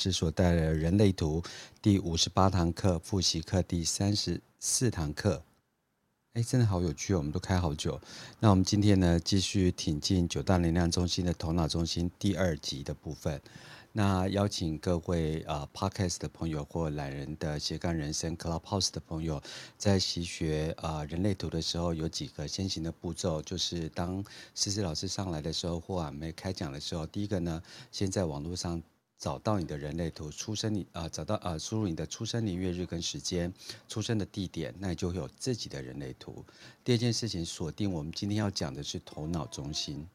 是所带来的人类图第五十八堂课复习课第三十四堂课。哎，真的好有趣哦！我们都开好久。那我们今天呢，继续挺进九大能量中心的头脑中心第二集的部分。那邀请各位呃 Podcast 的朋友或懒人的斜杠人生 Clubhouse 的朋友，在习学呃人类图的时候，有几个先行的步骤，就是当思思老师上来的时候，或啊没开讲的时候，第一个呢，先在网络上。找到你的人类图，出生你啊、找到啊、输入你的出生年月日跟时间，出生的地点，那你就会有自己的人类图。第二件事情，锁定我们今天要讲的是头脑中心，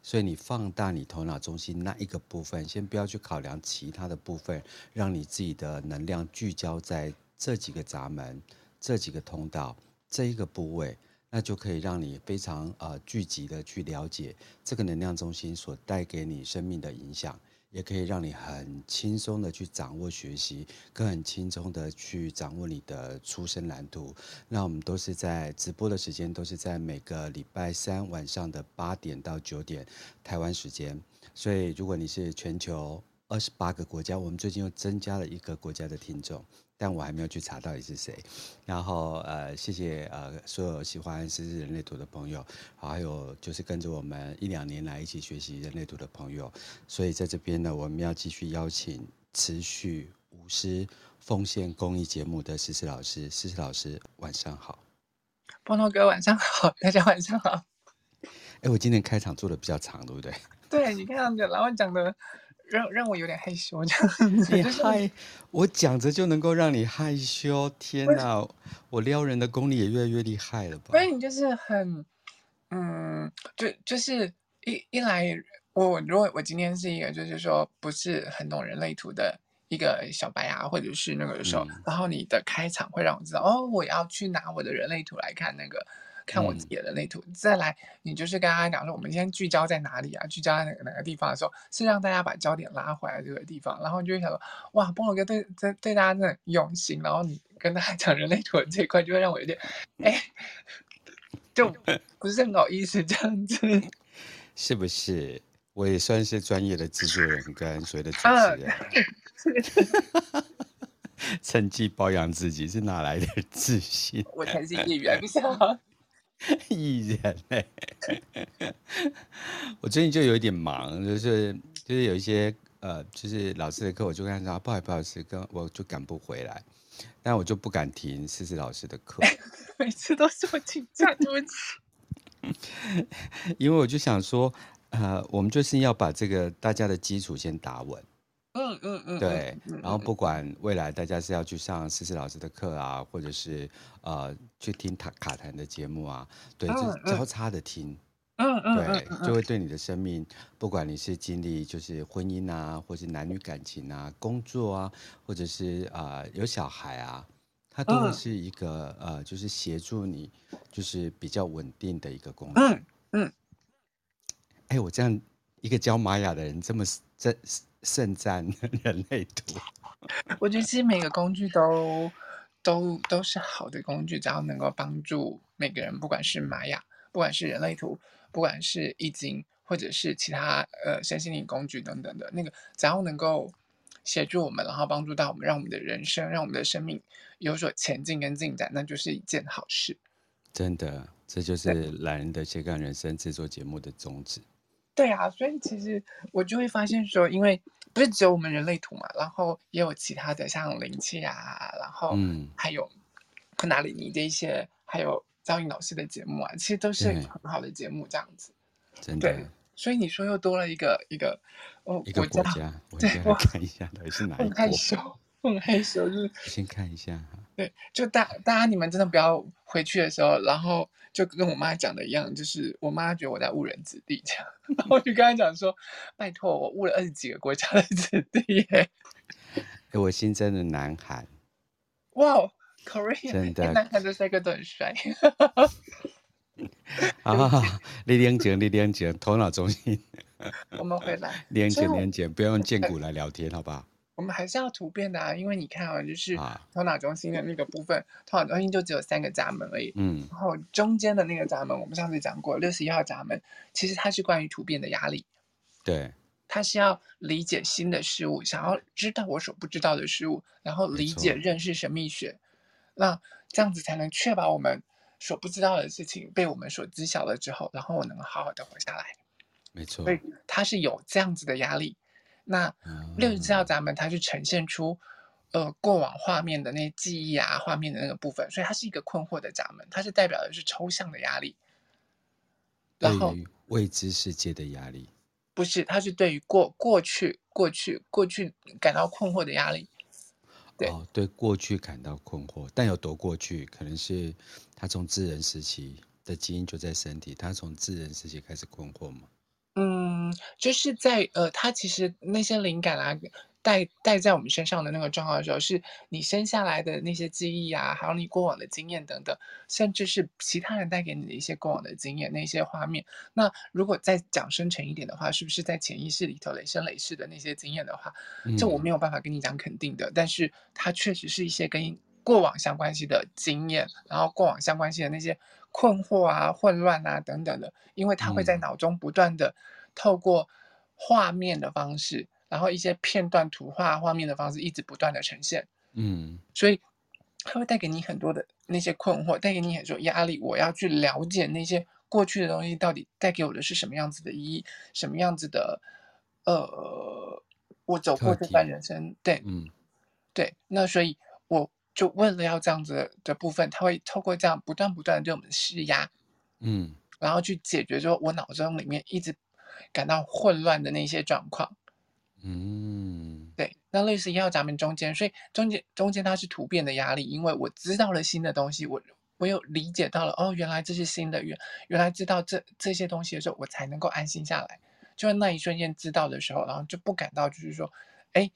所以你放大你头脑中心那一个部分，先不要去考量其他的部分，让你自己的能量聚焦在这几个闸门、这几个通道、这一个部位，那就可以让你非常呃聚集的去了解这个能量中心所带给你生命的影响。也可以让你很轻松的去掌握学习，更很轻松的去掌握你的出生蓝图。那我们都是在直播的时间，都是在每个礼拜三晚上的八点到九点台湾时间。所以如果你是全球二十八个国家，我们最近又增加了一个国家的听众。但我还没有去查到底是谁，然后呃，谢谢呃所有喜欢思思人类图的朋友，还有就是跟着我们一两年来一起学习人类图的朋友，所以在这边呢，我们要继续邀请持续无私奉献公益节目的思思老师，思思老师晚上好，波诺哥晚上好，大家晚上好。哎，我今天开场做的比较长，对不对？对，你看然后讲的。让让我有点害羞，这样 子。你害我讲着就能够让你害羞，天哪！我撩人的功力也越来越厉害了吧？所以你就是很，嗯，就就是一一来，我如果我今天是一个就是说不是很懂人类图的一个小白啊，或者是那个时候，嗯、然后你的开场会让我知道，哦，我要去拿我的人类图来看那个。看我自己的人类图，嗯、再来，你就是跟大家讲说，我们今天聚焦在哪里啊？聚焦在哪个哪个地方的时候，是让大家把焦点拉回来这个地方，然后你就会想说，哇，波诺哥对对对大家真的很用心，然后你跟大家讲人类图的这一块，就会让我有点，哎，就不是很好意思这样子，是不是？我也算是专业的制作人跟所谓的主持人，啊、趁机保养自己是哪来的自信？我才是业余，还不是吗？艺人嘞，我最近就有一点忙，就是就是有一些呃，就是老师的课，我就跟他说不好意思，不好意思，跟我就赶不回来，但我就不敢停思思老师的课，每次都是我请假，对不起。因为我就想说，呃，我们就是要把这个大家的基础先打稳。嗯嗯嗯，对，然后不管未来大家是要去上思思老师的课啊，或者是呃去听卡卡痰的节目啊，对，就交叉的听，嗯嗯，对，就会对你的生命，不管你是经历就是婚姻啊，或是男女感情啊，工作啊，或者是啊、呃、有小孩啊，它都会是一个呃，就是协助你，就是比较稳定的一个工具。嗯嗯，哎，我这样一个教玛雅的人，这么这。圣战 人类图，我觉得其实每个工具都都都是好的工具，只要能够帮助每个人，不管是玛雅，不管是人类图，不管是易经，或者是其他呃身心灵工具等等的那个，只要能够协助我们，然后帮助到我们，让我们的人生，让我们的生命有所前进跟进展，那就是一件好事。真的，这就是懒人的斜杠人生制作节目的宗旨。对啊，所以其实我就会发现说，因为不是只有我们人类图嘛，然后也有其他的像灵气啊，然后还有昆达里尼的一些，还有张颖老师的节目啊，其实都是很好的节目，这样子。真的。对，所以你说又多了一个一个哦，一个国家，我对，我看一下到底是 哪一个。很害羞，很害羞，就是先看一下哈。对，就大大家你们真的不要回去的时候，然后。就跟我妈讲的一样，就是我妈觉得我在误人子弟这样，然后我就跟她讲说：“拜托，我误了二十几个国家的子弟。”哎，我新增的南韩，哇，Korea，真的，南韩的帅哥都很帅。啊，你连结，你连结，头脑中心，我们回来，连结连结，不要用荐骨来聊天，好不好？我们还是要图片的啊，因为你看啊，就是头脑中心的那个部分，啊、头脑中心就只有三个闸门而已。嗯，然后中间的那个闸门，我们上次讲过，六十一号闸门，其实它是关于突变的压力。对，它是要理解新的事物，想要知道我所不知道的事物，然后理解认识神秘学，那这样子才能确保我们所不知道的事情被我们所知晓了之后，然后我能好好的活下来。没错，所以它是有这样子的压力。那六十四号闸门，它是呈现出呃过往画面的那些记忆啊，画面的那个部分，所以它是一个困惑的闸门，它是代表的是抽象的压力。然后未知世界的压力。不是，它是对于过过去、过去、过去感到困惑的压力。对，哦，对过去感到困惑，但有多过去？可能是他从智人时期的基因就在身体，他从智人时期开始困惑吗？嗯，就是在呃，它其实那些灵感啊。带带在我们身上的那个状况的时候，是你生下来的那些记忆啊，还有你过往的经验等等，甚至是其他人带给你的一些过往的经验，那些画面。那如果再讲深沉一点的话，是不是在潜意识里头累生累世的那些经验的话，这我没有办法跟你讲肯定的。嗯、但是它确实是一些跟过往相关系的经验，然后过往相关系的那些困惑啊、混乱啊等等的，因为他会在脑中不断的透过画面的方式。然后一些片段图画画面的方式一直不断的呈现，嗯，所以它会带给你很多的那些困惑，带给你很多压力。我要去了解那些过去的东西到底带给我的是什么样子的意义，什么样子的，呃，我走过这段人生，对，嗯，对。那所以我就为了要这样子的部分，他会透过这样不断不断的对我们施压，嗯，然后去解决说我脑中里面一直感到混乱的那些状况。嗯，对，那类似一号闸门中间，所以中间中间它是突变的压力，因为我知道了新的东西，我我有理解到了，哦，原来这是新的，原原来知道这这些东西的时候，我才能够安心下来。就在那一瞬间知道的时候，然后就不感到就是说，哎，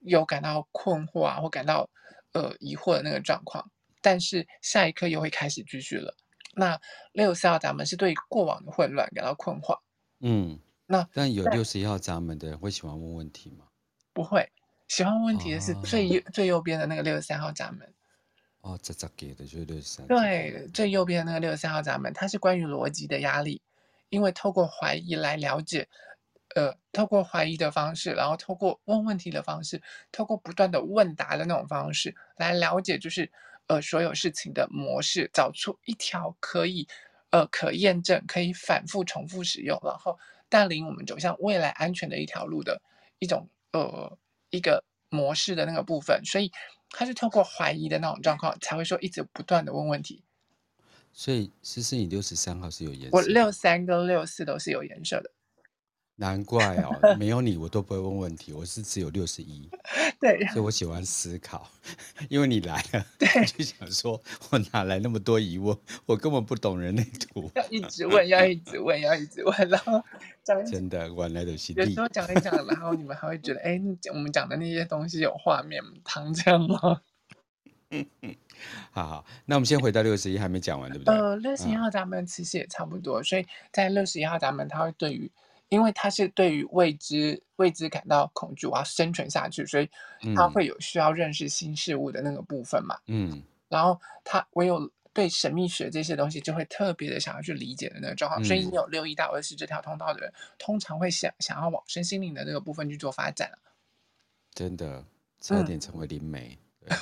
有感到困惑啊，或感到呃疑惑的那个状况，但是下一刻又会开始继续了。那六十四号闸门是对过往的混乱感到困惑，嗯。那但有六十一号闸门的人会喜欢问问题吗？不会，喜欢问问题的是最右、哦、最右边的那个六十三号闸门。哦，这这给的就是六十三。对，最右边的那个六十三号闸门，它是关于逻辑的压力，因为透过怀疑来了解，呃，透过怀疑的方式，然后透过问问题的方式，透过不断的问答的那种方式来了解，就是呃所有事情的模式，找出一条可以呃可验证、可以反复重复使用，然后。带领我们走向未来安全的一条路的一种呃一个模式的那个部分，所以他是透过怀疑的那种状况才会说一直不断的问问题。所以其实你六十三号是有颜色，我六三跟六四都是有颜色的。难怪哦，没有你我都不会问问题，我是只有六十一，对，所以我喜欢思考，因为你来了，对，就想说我哪来那么多疑问，我根本不懂人类图，要一直问，要一直问，要一直问，然后讲真的，我来都是有时候讲一讲，然后你们还会觉得，哎，我们讲的那些东西有画面，糖这样吗？嗯嗯，好好，那我们先回到六十一，还没讲完，对不对？呃，六十一号闸门其实也差不多，所以在六十一号闸门，它会对于。因为他是对于未知未知感到恐惧，我要生存下去，所以他会有需要认识新事物的那个部分嘛。嗯，然后他唯有对神秘学这些东西就会特别的想要去理解的那个状况。嗯、所以你有六一到二十这条通道的人，通常会想想要往身心灵的那个部分去做发展。真的，差点成为灵媒。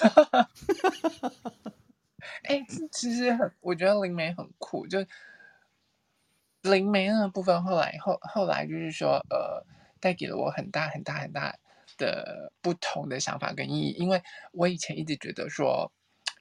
哎，其实很，我觉得灵媒很酷，就。灵媒那个部分，后来后后来就是说，呃，带给了我很大很大很大的不同的想法跟意义。因为我以前一直觉得说，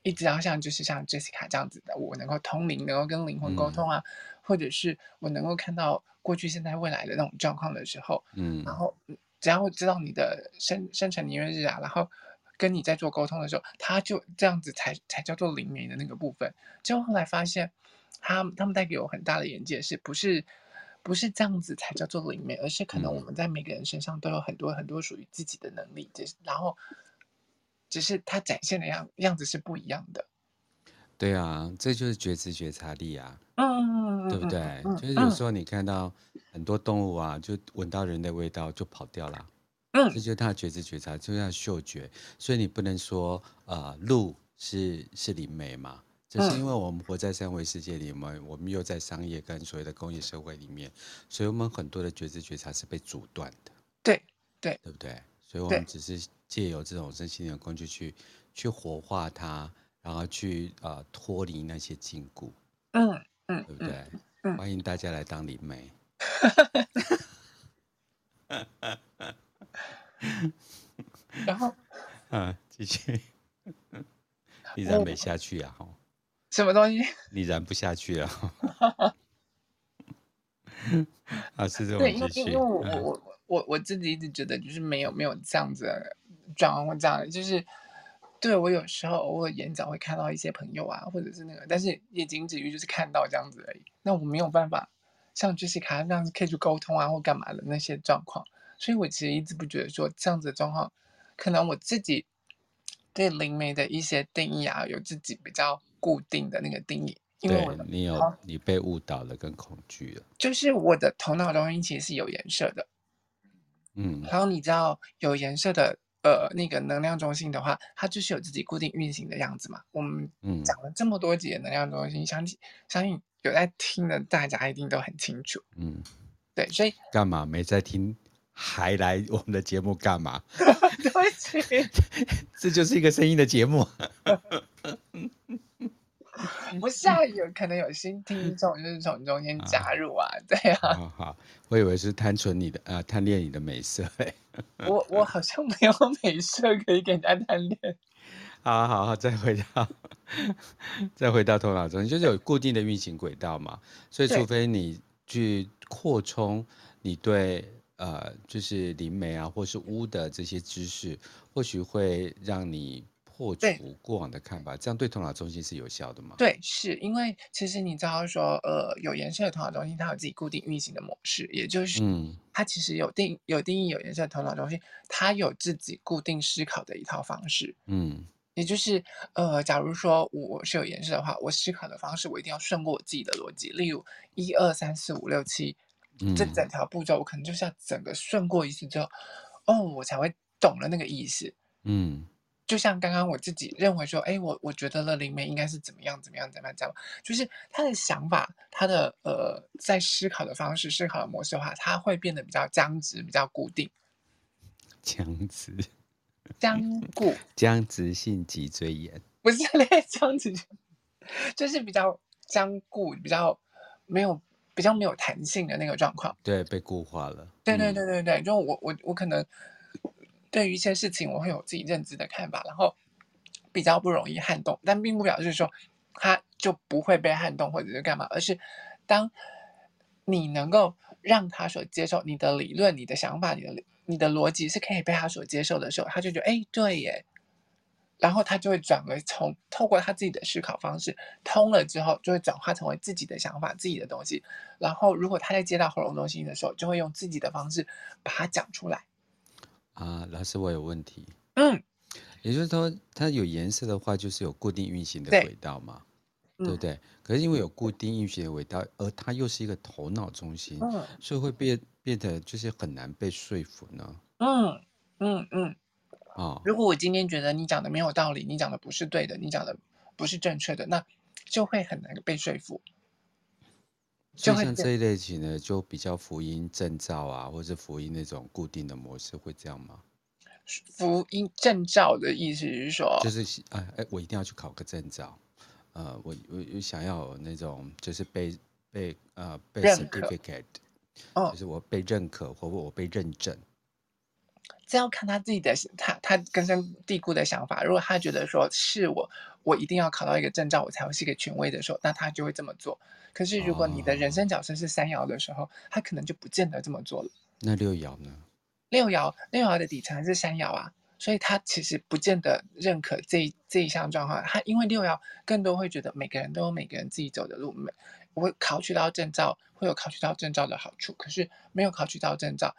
一直要像就是像 Jessica 这样子的，我能够通灵，能够跟灵魂沟通啊，嗯、或者是我能够看到过去、现在、未来的那种状况的时候，嗯，然后只要知道你的生生辰年月日啊，然后跟你在做沟通的时候，他就这样子才才叫做灵媒的那个部分。结果后来发现。他他们带给我很大的眼界，是不是不是这样子才叫做灵媒，而是可能我们在每个人身上都有很多很多属于自己的能力，只是然后只是他展现的样样子是不一样的。对啊，这就是觉知觉察力啊，嗯，对不对？嗯、就是有时候你看到很多动物啊，就闻到人的味道就跑掉了，嗯，这就是他的觉知觉察，就像嗅觉，所以你不能说呃鹿是是灵媒嘛。只是因为我们活在三维世界里面，我们又在商业跟所谓的工业社会里面，所以我们很多的觉知觉察是被阻断的。对，对对不对？所以我们只是借由这种身心灵的工具去去活化它，然后去呃脱离那些禁锢。嗯嗯，对不对？嗯，欢迎大家来当灵媒。然后，嗯，继续。你燃没下去啊？什么东西？你燃不下去啊？啊，是这种对，因为因为我、嗯、我我我自己一直觉得就是没有没有这样子转换或这样，就是对我有时候偶尔演讲会看到一些朋友啊，或者是那个，但是也仅止于就是看到这样子而已。那我没有办法像 Jessica 那样子可以去沟通啊或干嘛的那些状况，所以我其实一直不觉得说这样子的状况，可能我自己。对灵媒的一些定义啊，有自己比较固定的那个定义，因为我你有你被误导了跟恐惧了，就是我的头脑中心其实是有颜色的，嗯，然后你知道有颜色的呃那个能量中心的话，它就是有自己固定运行的样子嘛。我们讲了这么多集的能量中心，相信相信有在听的大家一定都很清楚，嗯，对，所以干嘛没在听？还来我们的节目干嘛？对不起，这就是一个声音的节目。不是啊，有可能有新听众，就是从中间加入啊，啊对啊。好，好，我以为是贪存你的啊，贪恋你的美色。我我好像没有美色可以给人家贪恋。好好好，再回到 再回到头脑中，就是有固定的运行轨道嘛，所以除非你去扩充你对。呃，就是灵媒啊，或是巫的这些知识，或许会让你破除过往的看法，这样对头脑中心是有效的吗？对，是。因为其实你知道说，呃，有颜色的头脑中心，它有自己固定运行的模式，也就是，嗯，它其实有定有定义有颜色的头脑中心，它有自己固定思考的一套方式，嗯，也就是，呃，假如说我是有颜色的话，我思考的方式我一定要顺过我自己的逻辑，例如一二三四五六七。这整条步骤，我可能就是要整个顺过一次之后，哦，我才会懂了那个意思。嗯，就像刚刚我自己认为说，哎，我我觉得了灵媒应该是怎么样怎么样怎么样，这样就是他的想法，他的呃，在思考的方式、思考的模式的话，他会变得比较僵直、比较固定。僵直，僵固，僵直性脊椎炎，不是那个 僵直，就是比较僵固，比较没有。比较没有弹性的那个状况，对，被固化了。对对对对对，就我我我可能对于一些事情，我会有自己认知的看法，然后比较不容易撼动，但并不表示说他就不会被撼动或者是干嘛，而是当你能够让他所接受你的理论、你的想法、你的你的逻辑是可以被他所接受的时候，他就觉得哎，对耶。然后他就会转为从透过他自己的思考方式通了之后，就会转化成为自己的想法、自己的东西。然后如果他在接到喉咙中心的时候，就会用自己的方式把它讲出来。啊，老师，我有问题。嗯，也就是说，它有颜色的话，就是有固定运行的轨道嘛，对，对不对？可是因为有固定运行的轨道，而它又是一个头脑中心，嗯，所以会变变得就是很难被说服呢。嗯嗯嗯。哦，如果我今天觉得你讲的没有道理，你讲的不是对的，你讲的不是正确的，那就会很难被说服。就像这一类型的，就比较福音证照啊，或者福音那种固定的模式，会这样吗？福音证照的意思是说，就是哎哎，我一定要去考个证照，呃，我我我想要有那种就是被被呃被 certificate，哦，就是我被认可或我被认证。这要看他自己的，他他根深蒂固的想法。如果他觉得说是我，我一定要考到一个证照，我才会是一个权威的时候，那他就会这么做。可是如果你的人生角色是三爻的时候，哦，他可能就不见得这么做了。那六爻呢？六爻六爻的底层是三爻啊，所以他其实不见得认可这一这一项状况。他因为六爻更多会觉得每个人都有每个人自己走的路，每我会考取到证照，会有考取到证照的好处。可是没有考取到证照。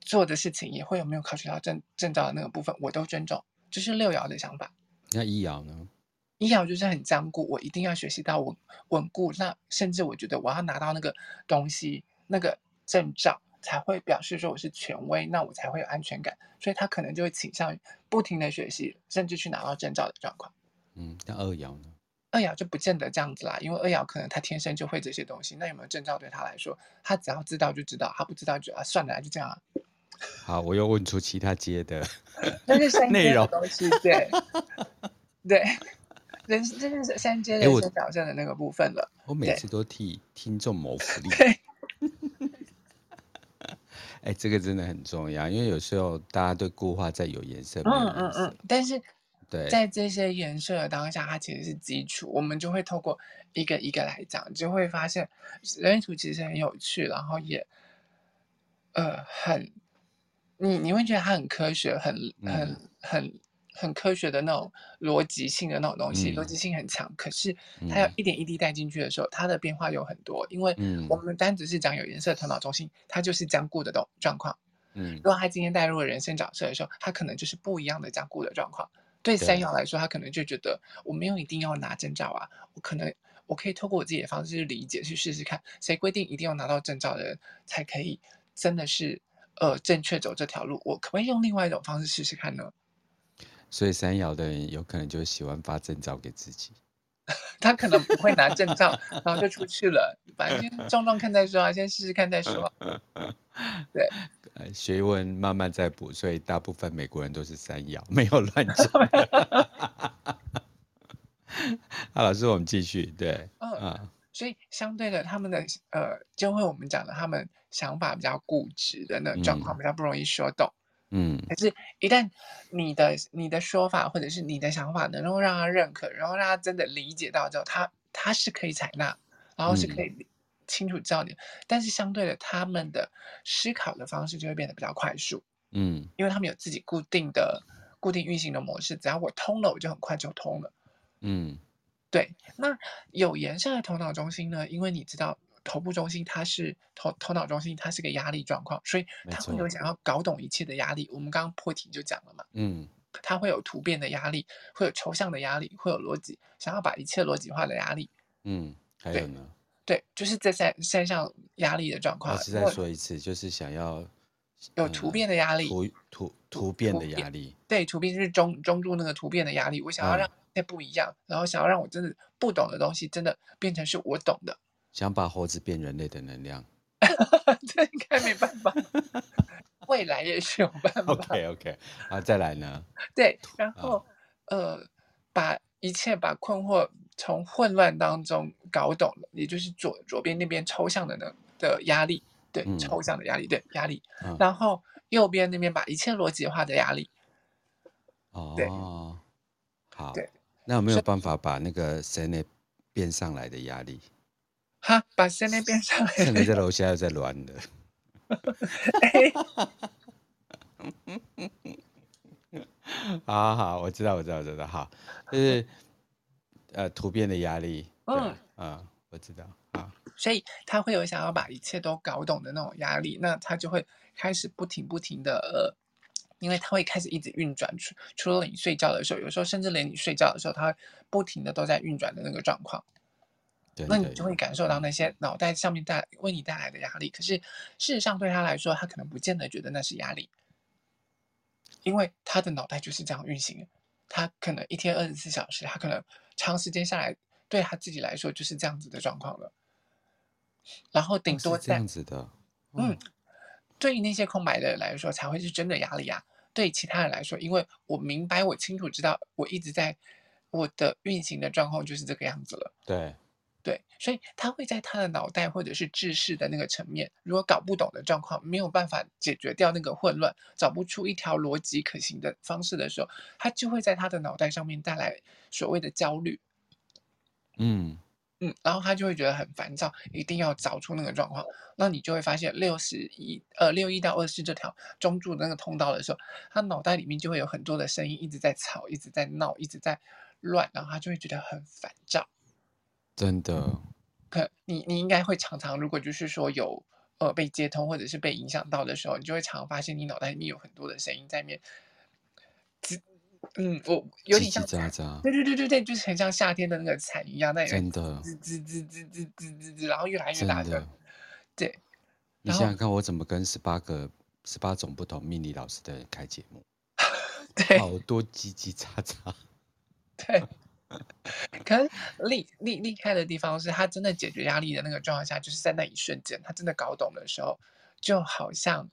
做的事情也会有没有考取到证证照的那个部分，我都尊重，这是六爻的想法。那一爻呢？一爻就是很僵固，我一定要学习到稳稳固。那甚至我觉得我要拿到那个东西，那个证照才会表示说我是权威，那我才会有安全感。所以他可能就会倾向于不停的学习，甚至去拿到证照的状况。嗯，那二爻呢？二爻就不见得这样子啦，因为二爻可能他天生就会这些东西。那有没有证照对他来说，他只要知道就知道，他不知道就啊算了，就这样啊。好，我又问出其他街的 内容东西，对 对，人这是三阶人生导正的那个部分了。我每次都替听众谋福利。对，哎，这个真的很重要，因为有时候大家对固化在有颜色，嗯嗯嗯，但是。对，在这些颜色的当下，它其实是基础，我们就会透过一个一个来讲，就会发现人类图其实很有趣，然后也呃很，你你会觉得它很科学，很很很很科学的那种逻辑性的那种东西，嗯、逻辑性很强。可是它要一点一滴带进去的时候，它的变化有很多，因为我们单只是讲有颜色头脑中心，它就是僵固的状状况。嗯，如果他今天带入了人生角色的时候，他可能就是不一样的僵固的状况。对三爻来说，他可能就觉得我没有一定要拿证照啊，我可能我可以透过我自己的方式去理解，去试试看。谁规定一定要拿到证照的人才可以真的是呃正确走这条路？我可不可以用另外一种方式试试看呢？所以三爻的人有可能就喜欢发证照给自己，他可能不会拿证照，然后就出去了，反正先撞撞看再说啊，先试试看再说。对。学问慢慢在补，所以大部分美国人都是三爻，没有乱讲。好，老师，我们继续。对，嗯啊，所以相对的，他们的呃，就会我们讲的，他们想法比较固执的那种状况，比较不容易说动。嗯，可是，一旦你的你的说法或者是你的想法能够让他认可，然后让他真的理解到之后，他他是可以采纳，然后是可以。嗯清楚知道点，但是相对的，他们的思考的方式就会变得比较快速，嗯，因为他们有自己固定的、固定运行的模式，只要我通了，我就很快就通了，嗯，对。那有颜色的头脑中心呢？因为你知道头部中心它是头头脑中心，它是个压力状况，所以它会有想要搞懂一切的压力。我们刚刚破题就讲了嘛，嗯，它会有突变的压力，会有抽象的压力，会有逻辑，想要把一切逻辑化的压力，嗯，还有呢？对，就是在三三项压力的状况。我再说一次，就是想要有突变的压力，突突突变的压力。对，突变就是中中注那个突变的压力。我想要让一切不一样，嗯，然后想要让我真的不懂的东西，真的变成是我懂的。想把猴子变人类的能量，这应该没办法。未来也是有办法。OK OK，啊，再来呢？对，然后呃，把一切把困惑。从混乱当中搞懂了，也就是左左边那边抽象的能的压力，对，嗯、抽象的压力，对压力，嗯、然后右边那边把一切逻辑化的压力，哦，对好，对，那有没有办法把那个谁那变上来的压力？哈，把谁那变上来？现在在楼下又在乱的。好好好，我知道，我知道，我知道，好，就是。呃，突变的压力，嗯嗯，我知道啊，所以他会有想要把一切都搞懂的那种压力，那他就会开始不停不停的呃，因为它会开始一直运转，除除了你睡觉的时候，有时候甚至连你睡觉的时候，它不停的都在运转的那个状况，对，那你就会感受到那些脑袋上面带为你带来的压力，可是事实上对他来说，他可能不见得觉得那是压力，因为他的脑袋就是这样运行的，他可能一天二十四小时，他可能。长时间下来，对他自己来说就是这样子的状况了。然后顶多这样子的，嗯，对于那些空白的人来说，才会是真的压力啊。对其他人来说，因为我明白，我清楚知道，我一直在我的运行的状况就是这个样子了。对，对，所以他会在他的脑袋或者是知识的那个层面，如果搞不懂的状况，没有办法解决掉那个混乱，找不出一条逻辑可行的方式的时候，他就会在他的脑袋上面带来。所谓的焦虑，嗯嗯，然后他就会觉得很烦躁，一定要找出那个状况。那你就会发现六十一呃六一到二十这条中柱的那个通道的时候，他脑袋里面就会有很多的声音一直在吵，一直在闹，一直在乱，然后他就会觉得很烦躁。真的，可你你应该会常常，如果就是说有呃被接通或者是被影响到的时候，你就会常常发现你脑袋里面有很多的声音在面。嗯，我有点像，叽叽喳喳对对对对对，就是很像夏天的那个蝉一样，那真的，吱吱吱吱吱吱吱吱，然后越来越大的，对。你想想看，我怎么跟十八个、十八种不同命理老师的人开节目？对，好多叽叽喳喳。对，可是厉厉厉害的地方是他真的解决压力的那个状况下，就是在那一瞬间，他真的搞懂的时候，就好像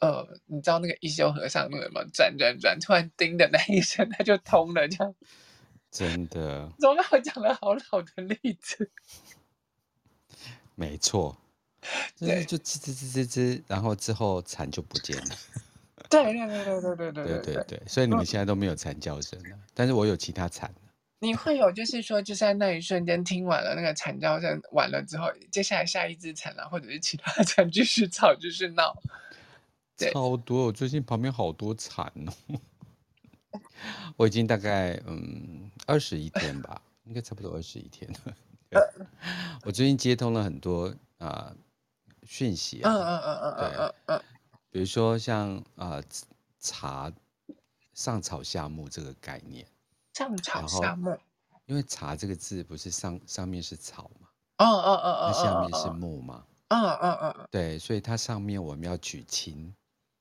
呃，你知道那个一休和尚那个什么转转转，突然叮的那一声，它就通了，这样。真的。怎么让我讲了好老的例子？没错。就是就吱吱吱吱吱，然后之后蝉就不见了。对对对对对对对对对对，所以你们现在都没有蝉叫声了，但是我有其他蝉。你会有，就是说，就在那一瞬间听完了那个蝉叫声，完了之后，接下来下一只蝉啊，或者是其他 蝉继续吵，继续闹。超多，我最近旁边好多蝉哦。我已经大概嗯二十一天吧，应该差不多二十一天了。我最近接通了很多啊讯息啊，嗯嗯嗯嗯嗯嗯嗯，比如说像啊茶上草下木这个概念。上草下木，因为茶这个字不是上上面是草嘛，哦哦哦哦，它下面是木嘛，嗯嗯嗯，对，所以它上面我们要举青，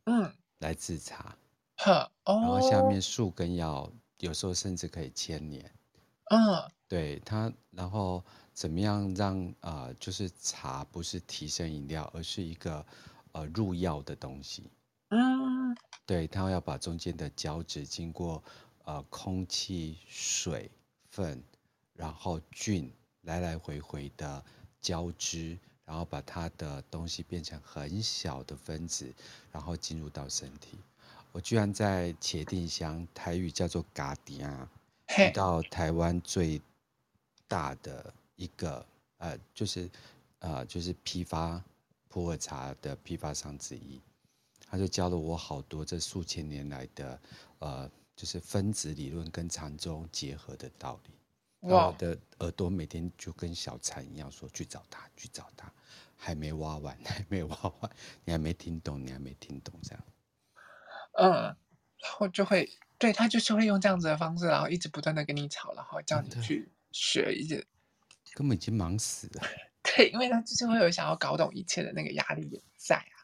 嗯，来制茶，呵，然后下面树根要有时候甚至可以千年，嗯，对它，然后怎么样让啊、呃，就是茶不是提升饮料，而是一个呃入药的东西，嗯，对，它要把中间的胶质经过。呃，空气、水分，然后菌来来回回的交织，然后把它的东西变成很小的分子，然后进入到身体。我居然在茄定乡，台语叫做嘎迪亚，遇到台湾最大的一个呃，就是呃，就是批发普洱茶的批发商之一，他就教了我好多这数千年来的呃。就是分子理论跟禅宗结合的道理。我的耳朵每天就跟小蝉一样说：“去找他，去找他。”还没挖完，还没挖完，你还没听懂，你还没听懂，这样。嗯，然后就会对他就是会用这样子的方式，然后一直不断的跟你吵，然后叫你去学一些，根本已经忙死了。对，因为他就是会有想要搞懂一切的那个压力也在啊。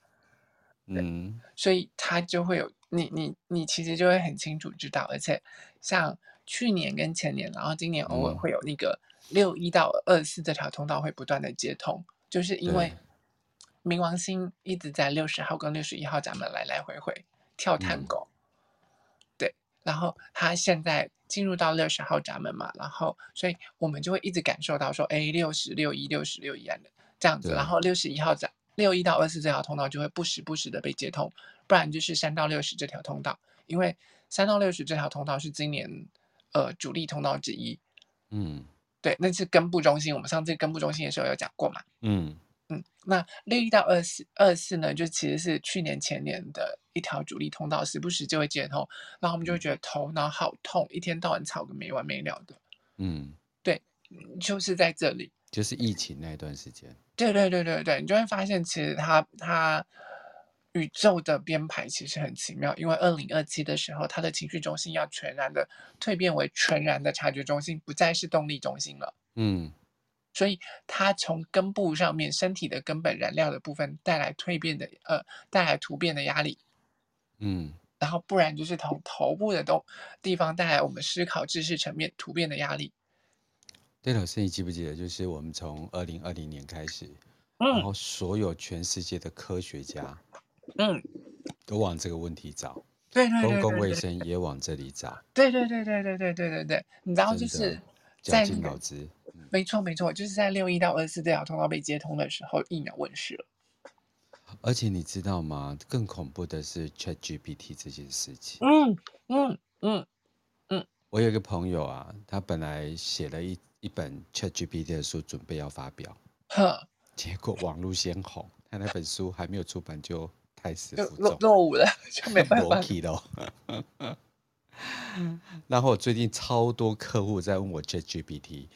嗯，所以他就会有。你你你其实就会很清楚知道，而且像去年跟前年，然后今年偶尔会有那个六一到二十四这条通道会不断的接通，就是因为冥王星一直在六十号跟六十一号闸门来来回回跳探戈，对，然后他现在进入到六十号闸门嘛，然后所以我们就会一直感受到说，哎，六十六一六十六一样的这样子，然后六十一号闸六一到二十四这条通道就会不时不时的被接通。不然就是三到六十这条通道，因为三到六十这条通道是今年呃主力通道之一。嗯，对，那是根部中心。我们上次根部中心的时候有讲过嘛。嗯嗯，那六一到二四二四呢，就其实是去年前年的一条主力通道，时不时就会接通，然后我们就会觉得头脑好痛，一天到晚吵个没完没了的。嗯，对，就是在这里，就是疫情那段时间。对对对对对，你就会发现其实他他。宇宙的编排其实很奇妙，因为二零二七的时候，他的情绪中心要全然的蜕变为全然的察觉中心，不再是动力中心了。嗯，所以他从根部上面身体的根本燃料的部分带来蜕变的呃带来突变的压力。嗯，然后不然就是从头部的动地方带来我们思考知识层面突变的压力。对，老师，你记不记得，就是我们从二零二零年开始，嗯，然后所有全世界的科学家。嗯，都往这个问题找，对对，对，对，对，公共卫生也往这里找，对对对对对对对对对，你知道就是在绞尽脑汁，没错没错，就是在六一到二十四这条通道被接通的时候，疫苗问世了。而且你知道吗？更恐怖的是 ChatGPT 这件事情。嗯嗯嗯嗯，我有一个朋友啊，他本来写了一一本 ChatGPT 的书，准备要发表，呵，结果网络先红，他那本书还没有出版就。开始落落伍了，就没办法了。然后 最近超多客户在问我 ChatGPT，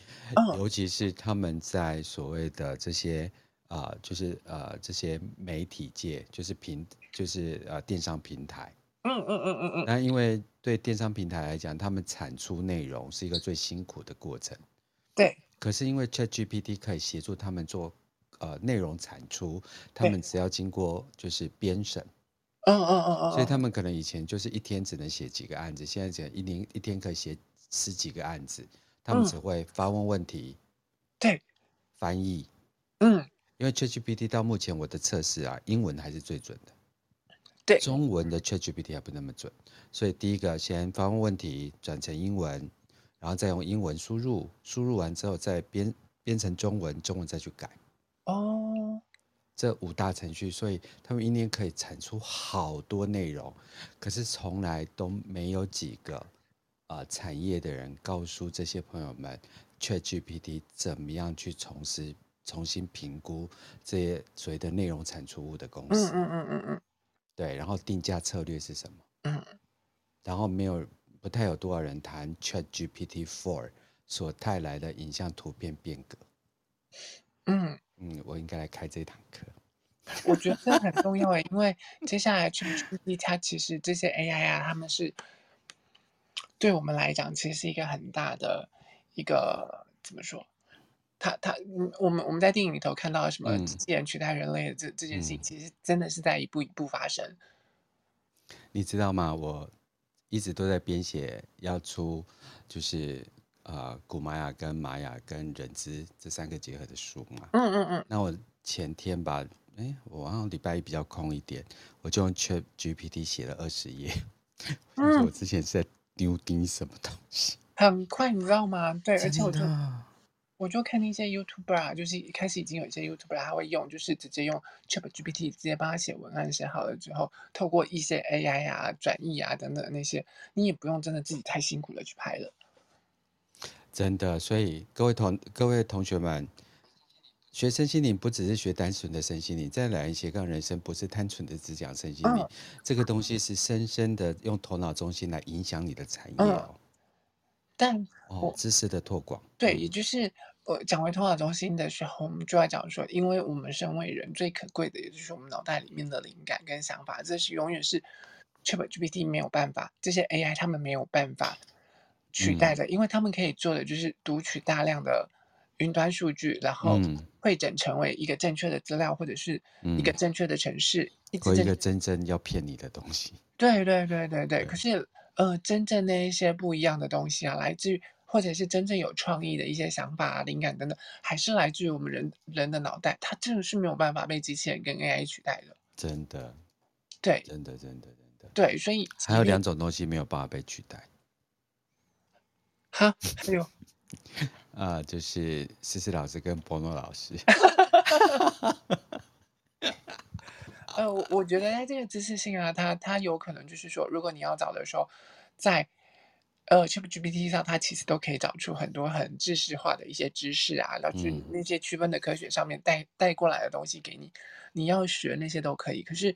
尤其是他们在所谓的这些啊、呃，就是呃这些媒体界，就是平，就是呃电商平台。嗯嗯嗯嗯嗯。那因为对电商平台来讲，他们产出内容是一个最辛苦的过程。对。可是因为 ChatGPT 可以协助他们做。呃，内容产出，他们只要经过就是编审，嗯嗯嗯嗯，所以他们可能以前就是一天只能写几个案子，现在只能一年一天可以写十几个案子，他们只会发问问题，对，翻译，嗯，因为 ChatGPT 到目前我的测试啊，英文还是最准的，对，中文的 ChatGPT 还不那么准，所以第一个先发问问题转成英文，然后再用英文输入，输入完之后再编编成中文，中文再去改。哦，这五大程序，所以他们一年可以产出好多内容，可是从来都没有几个啊、呃、产业的人告诉这些朋友们 ChatGPT 怎么样去从事。重新评估这些所谓的内容产出物的公司，嗯嗯嗯嗯嗯，对，然后定价策略是什么？嗯，然后没有不太有多少人谈 ChatGPT Four 所带来的影像图片变革。嗯嗯，我应该来开这堂课。我觉得这很重要诶，因为接下来 ChatGPT 它其实这些 AI 啊，他们是对我们来讲，其实是一个很大的一个怎么说？他他嗯，我们我们在电影里头看到什么机器人取代人类的这、嗯、这件事情，其实真的是在一步一步发生。你知道吗？我一直都在编写要出，就是呃古玛雅跟玛雅跟人资这三个结合的书嘛。嗯嗯嗯。那我前天吧，哎，我好像礼拜一比较空一点，我就用 Chat GPT 写了二十页。嗯。我之前是在丢钉什么东西？很快，你知道吗？对，而且我就。我就看那些 YouTuber 啊，就是一开始已经有一些 YouTuber 他会用，就是直接用 ChatGPT 直接帮他写文案，写好了之后，透过一些 AI 啊、转译啊等等那些，你也不用真的自己太辛苦的去拍了。真的，所以各位同各位同学们，学身心灵不只是学单纯的身心灵，再来一些斜杠人生，不是单纯的只讲身心灵，嗯，这个东西是深深的用头脑中心来影响你的产业哦。嗯但、哦、知识的拓广，对，也就是我讲回头脑中心的时候，我们就要讲说，因为我们身为人最可贵的，也就是我们脑袋里面的灵感跟想法，这是永远是 ChatGPT 没有办法，这些 AI 他们没有办法取代的，嗯、因为他们可以做的就是读取大量的云端数据，然后汇整成为一个正确的资料，或者是一个正确的城市，或一个真正要骗你的东西。对对对对对，可是。呃，真正那一些不一样的东西啊，来自于或者是真正有创意的一些想法啊、灵感等等，还是来自于我们人人的脑袋，它真的是没有办法被机器人跟 AI 取代的。真的，对，真的，真的，真的，对，所以还有两种东西没有办法被取代。哈，还有，啊，就是思思老师跟博诺老师。呃，我我觉得在这个知识性啊，它它有可能就是说，如果你要找的时候，在呃 ChatGPT 上，它其实都可以找出很多很知识化的一些知识啊，然后去那些区分的科学上面带带过来的东西给你，你要学那些都可以。可是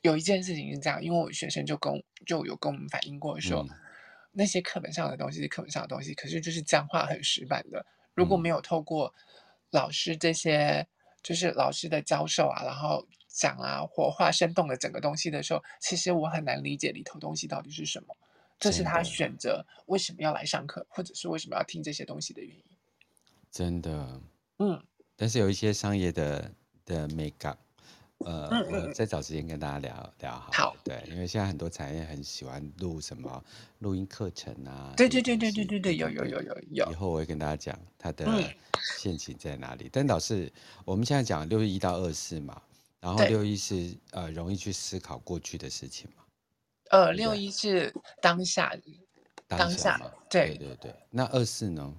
有一件事情是这样，因为我学生就跟就有跟我们反映过说，嗯、那些课本上的东西是课本上的东西，可是就是讲话很死板的，如果没有透过老师这些就是老师的教授啊，然后。讲啊，活化生动的整个东西的时候，其实我很难理解里头东西到底是什么。这是他选择为什么要来上课，或者是为什么要听这些东西的原因。真的，嗯。但是有一些商业的的美感，呃，我再找时间跟大家聊聊好。好，对，因为现在很多产业很喜欢录什么录音课程啊。对对对对对对对，有有有有有。以后我会跟大家讲它的陷阱在哪里。嗯、但老师，我们现在讲六一到二四嘛。然后六一是呃容易去思考过去的事情嘛？呃，六一是当下，当下，对对对对。那二四呢？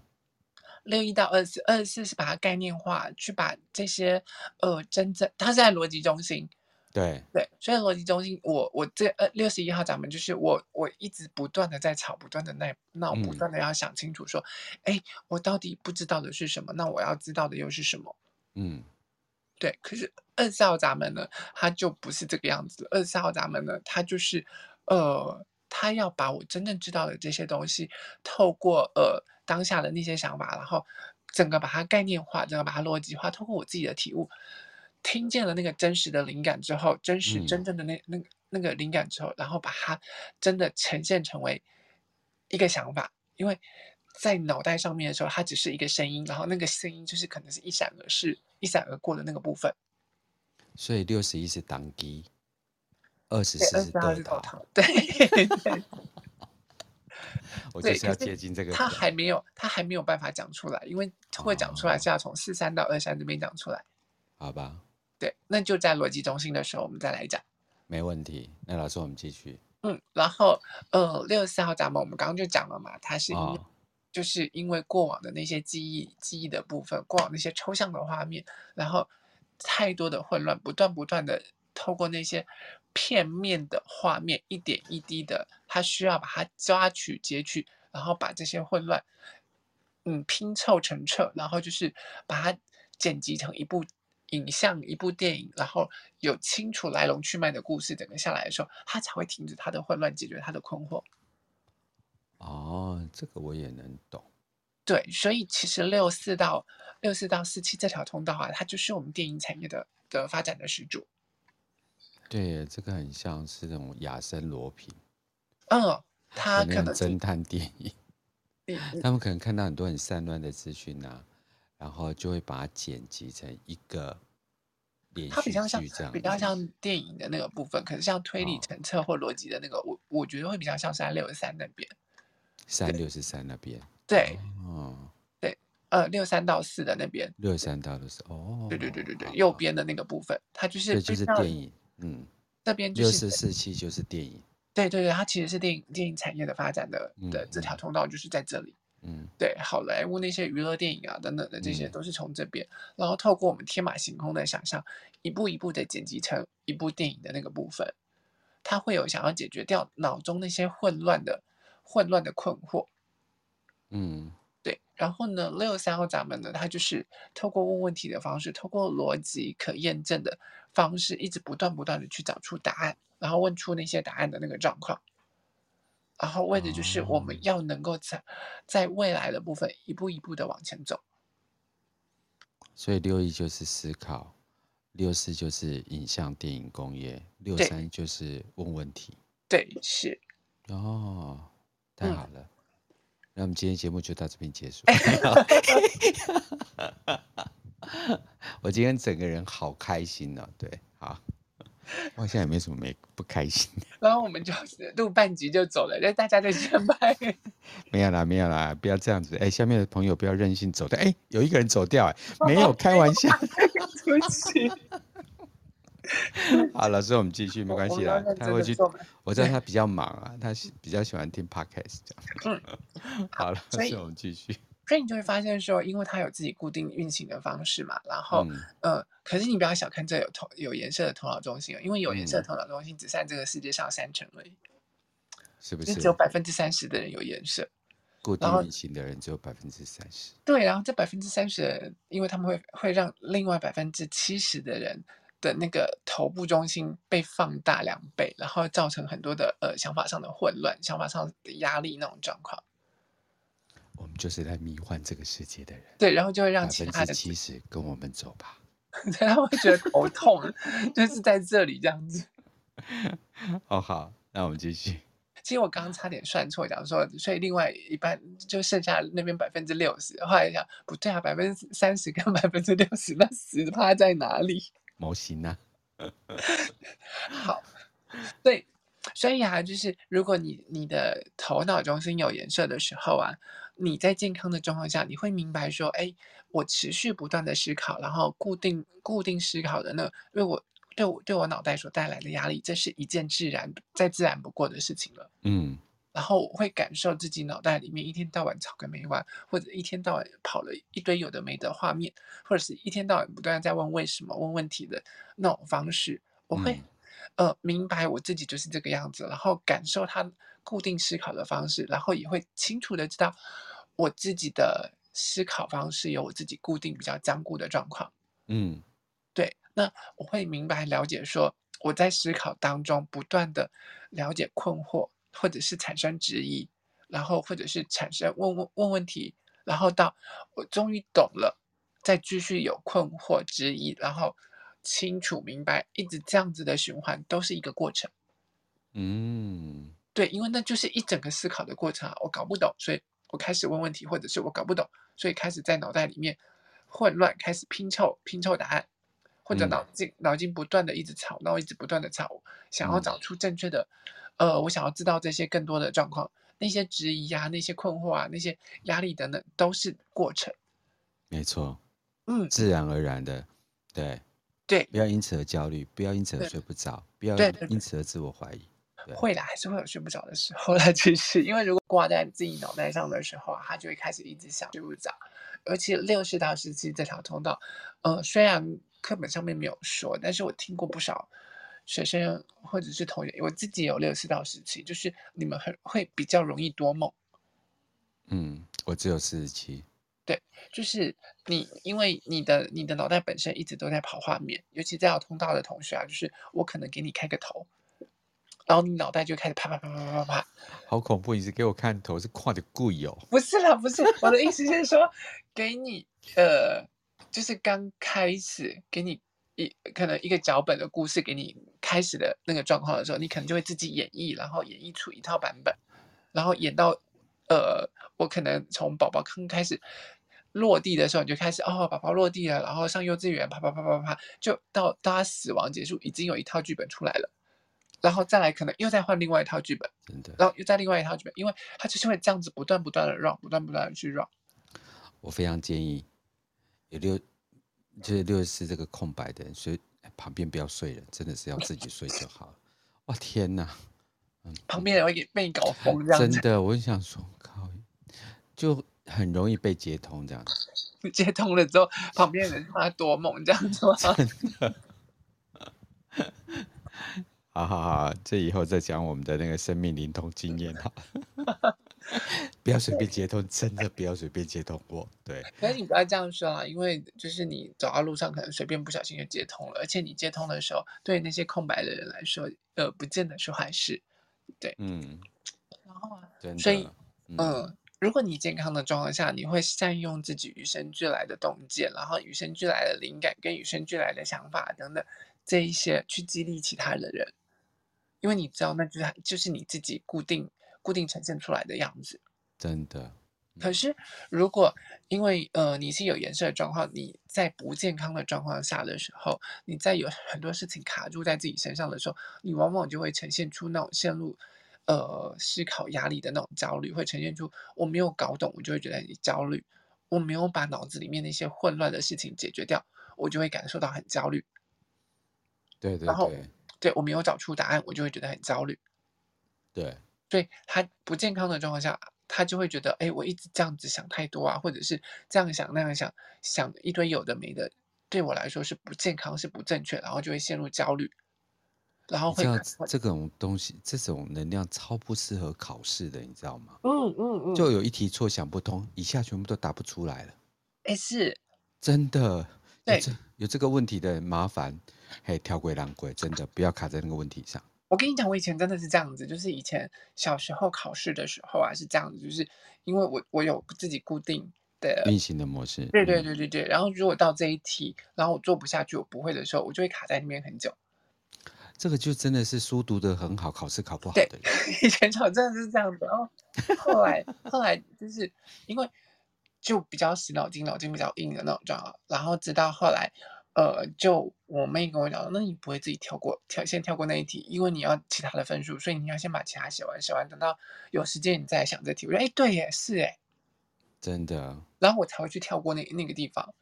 六一到二四，二十四是把它概念化，去把这些呃真正它是在逻辑中心。对对，所以逻辑中心，我我这呃六十一号闸门就是我我一直不断的在吵，不断的在闹，不断的要想清楚说，哎、嗯，我到底不知道的是什么？那我要知道的又是什么？嗯。对，可是二十四号闸门呢，它就不是这个样子。二十四号闸门呢，它就是，呃，他要把我真正知道的这些东西，透过呃当下的那些想法，然后整个把它概念化，整个把它逻辑化，透过我自己的体悟，听见了那个真实的灵感之后，真实真正的那那个那个灵感之后，然后把它真的呈现成为一个想法，因为。在脑袋上面的时候，它只是一个声音，然后那个声音就是可能是一闪而逝、一闪而过的那个部分。所以六十一是当机，二十四是豆糖。对 对。我就是要接近这个。他还没有，他还没有办法讲出来，因为会讲出来是要从四三到二三这边讲出来。好吧。对，那就在逻辑中心的时候，我们再来讲。没问题。那老师，我们继续。嗯，然后呃，六十四号闸门，我们刚刚就讲了嘛，它是因、哦、就是因为过往的那些记忆、记忆的部分，过往那些抽象的画面，然后太多的混乱，不断不断的透过那些片面的画面，一点一滴的，他需要把它抓取、截取，然后把这些混乱，嗯，拼凑成册，然后就是把它剪辑成一部。影像一部电影，然后有清楚来龙去脉的故事，整个下来的时候，他才会停止他的混乱，解决他的困惑。哦，这个我也能懂。对，所以其实六四到六四到四七这条通道啊，它就是我们电影产业的的发展的始祖。对，这个很像是那种亚森罗平。嗯，他可能侦探电影，他们可能看到很多很散乱的资讯啊。然后就会把它剪辑成一个连续剧这样，它比较像比较像电影的那个部分，可是像推理成册或逻辑的那个，哦、我我觉得会比较像是在六十三那边，三六十三那边，对，哦，对，呃，六三到四的那边，六三到四，哦，对对对对对，右边的那个部分，它就是就是电影，嗯，这边六四四七就是电影，对对对，它其实是电影电影产业的发展的的这条通道就是在这里。嗯。嗯，对，好莱坞那些娱乐电影啊，等等的这些都是从这边，嗯、然后透过我们天马行空的想象，一步一步的剪辑成一部电影的那个部分，它会有想要解决掉脑中那些混乱的、混乱的困惑。嗯，对。然后呢，六十三号闸门呢，它就是透过问问题的方式，透过逻辑可验证的方式，一直不断不断的去找出答案，然后问出那些答案的那个状况。然后为的就是我们要能够在在未来的部分一步一步的往前走。所以六一就是思考，六四就是影像电影工业，六三就是问问题。对，是。哦，太好了，那、嗯、我们今天节目就到这边结束。我今天整个人好开心哦，对，好。我现在也没什么没不开心，然后我们就录半集就走了，让大家再见拜。没有啦，没有啦，不要这样子。哎，下面的朋友不要任性走掉。哎，有一个人走掉，哎，没有开玩笑。对不起。好，老师，我们继续，没关系啦。他会去，我知道他比较忙啊，他比较喜欢听 podcast 这样。嗯，好了，所以我们继续。所以你就会发现说，因为它有自己固定运行的方式嘛，然后，嗯、呃，可是你不要小看这有头有颜色的头脑中心，因为有颜色的头脑中心只占这个世界上三成而已，是不是？只有百分之三十的人有颜色，固定运行的人只有百分之三十。对，然后这百分之三十的人，因为他们会会让另外百分之七十的人的那个头部中心被放大两倍，然后造成很多的呃想法上的混乱，想法上的压力那种状况。我们就是在迷幻这个世界的人，对，然后就会让其他的七十跟我们走吧，他会觉得头痛，就是在这里这样子。哦，好，那我们继续。其实我刚刚差点算错，讲说，所以另外一半就剩下那边百分之六十，后来想不对啊，百分之三十跟百分之六十，那十趴在哪里？模型呢？好，对，所以啊，就是如果你你的头脑中心有颜色的时候啊。你在健康的状况下，你会明白说，哎，我持续不断的思考，然后固定固定思考的那，因为我对我对我脑袋所带来的压力，这是一件自然再自然不过的事情了。嗯，然后我会感受自己脑袋里面一天到晚吵个没完，或者一天到晚跑了一堆有的没的画面，或者是一天到晚不断在问为什么问问题的那种方式，我会、嗯、呃明白我自己就是这个样子，然后感受它。固定思考的方式，然后也会清楚的知道我自己的思考方式有我自己固定比较僵固的状况。嗯，对。那我会明白了解说，我在思考当中不断的了解困惑，或者是产生质疑，然后或者是产生问问问问题，然后到我终于懂了，再继续有困惑质疑，然后清楚明白，一直这样子的循环都是一个过程。嗯。对，因为那就是一整个思考的过程啊，我搞不懂，所以我开始问问题，或者是我搞不懂，所以开始在脑袋里面混乱，开始拼凑拼凑答案，或者脑筋、嗯、脑筋不断的一直吵，然后一直不断的吵，想要找出正确的，嗯、呃，我想要知道这些更多的状况，那些质疑啊，那些困惑啊，那些压力等等，都是过程。没错，嗯，自然而然的，对，对，不要因此而焦虑，不要因此而睡不着，不要因此而自我怀疑。会的，还是会有睡不着的时候啦。其实，因为如果挂在自己脑袋上的时候啊，他就会开始一直想睡不着。而且六十到十七这条通道，呃，虽然课本上面没有说，但是我听过不少学生或者是同学，我自己有六四到十七，就是你们很会比较容易多梦。嗯，我只有四十七。对，就是你，因为你的你的脑袋本身一直都在跑画面，尤其这条通道的同学啊，就是我可能给你开个头。然后你脑袋就开始啪啪啪啪啪啪，好恐怖！你是给我看头是跨的贵哦？不是啦，不是，我的意思是说，给你呃，就是刚开始给你一可能一个脚本的故事给你开始的那个状况的时候，你可能就会自己演绎，然后演绎出一套版本，然后演到呃，我可能从宝宝刚开始落地的时候，你就开始哦，宝宝落地了，然后上幼稚园，啪啪啪啪啪，就到到他死亡结束，已经有一套剧本出来了。然后再来，可能又再换另外一套剧本。然后又再另外一套剧本，因为他就是会这样子不断不断的 run，不断不断的去 run。我非常建议有六，就是六十四这个空白的人，所以旁边不要睡了，真的是要自己睡就好了。哇天哪，嗯，旁边人会给被你搞疯这样。真的，我就想说，靠，就很容易被接通这样子。接通了之后，旁边人他多猛这样子吗？真的。好好好，这以后再讲我们的那个生命灵通经验哈，不要随便接通，真的不要随便接通我。对，可是你不要这样说啊，因为就是你走到路上，可能随便不小心就接通了，而且你接通的时候，对那些空白的人来说，呃，不见得是坏事。对，嗯，然后啊，所以，嗯、呃，如果你健康的状况下，你会善用自己与生俱来的洞见，然后与生俱来的灵感跟与生俱来的想法等等这一些，去激励其他的人。因为你知道，那就是就是你自己固定固定呈现出来的样子，真的。可是，如果因为呃你是有颜色的状况，你在不健康的状况下的时候，你在有很多事情卡住在自己身上的时候，你往往就会呈现出那种陷入呃思考压力的那种焦虑，会呈现出我没有搞懂，我就会觉得你焦虑；我没有把脑子里面那些混乱的事情解决掉，我就会感受到很焦虑。对对对。然后对，我没有找出答案，我就会觉得很焦虑。对，对他不健康的状况下，他就会觉得，哎，我一直这样子想太多啊，或者是这样想那样想，想一堆有的没的，对我来说是不健康，是不正确，然后就会陷入焦虑，然后会这种东西，这种能量超不适合考试的，你知道吗？嗯嗯嗯，就有一题错想不通，以下全部都答不出来了。哎，是，真的，对，有这，有这个问题的麻烦。嘿，跳轨浪鬼，真的不要卡在那个问题上。我跟你讲，我以前真的是这样子，就是以前小时候考试的时候啊，是这样子，就是因为我我有自己固定的运行的模式。对对对对对。然后如果到这一题，然后我做不下去，我不会的时候，我就会卡在那边很久。这个就真的是书读得很好，考试考不好的人。以前考真的是这样子，然后后来后来就是因为就比较死脑筋，脑筋比较硬的那种状况，然后直到后来。呃，就我妹跟我讲，那你不会自己跳过跳，先跳过那一题，因为你要其他的分数，所以你要先把其他写完，写完等到有时间你再想这题。我说，哎，对耶，是哎，真的。然后我才会去跳过那那个地方。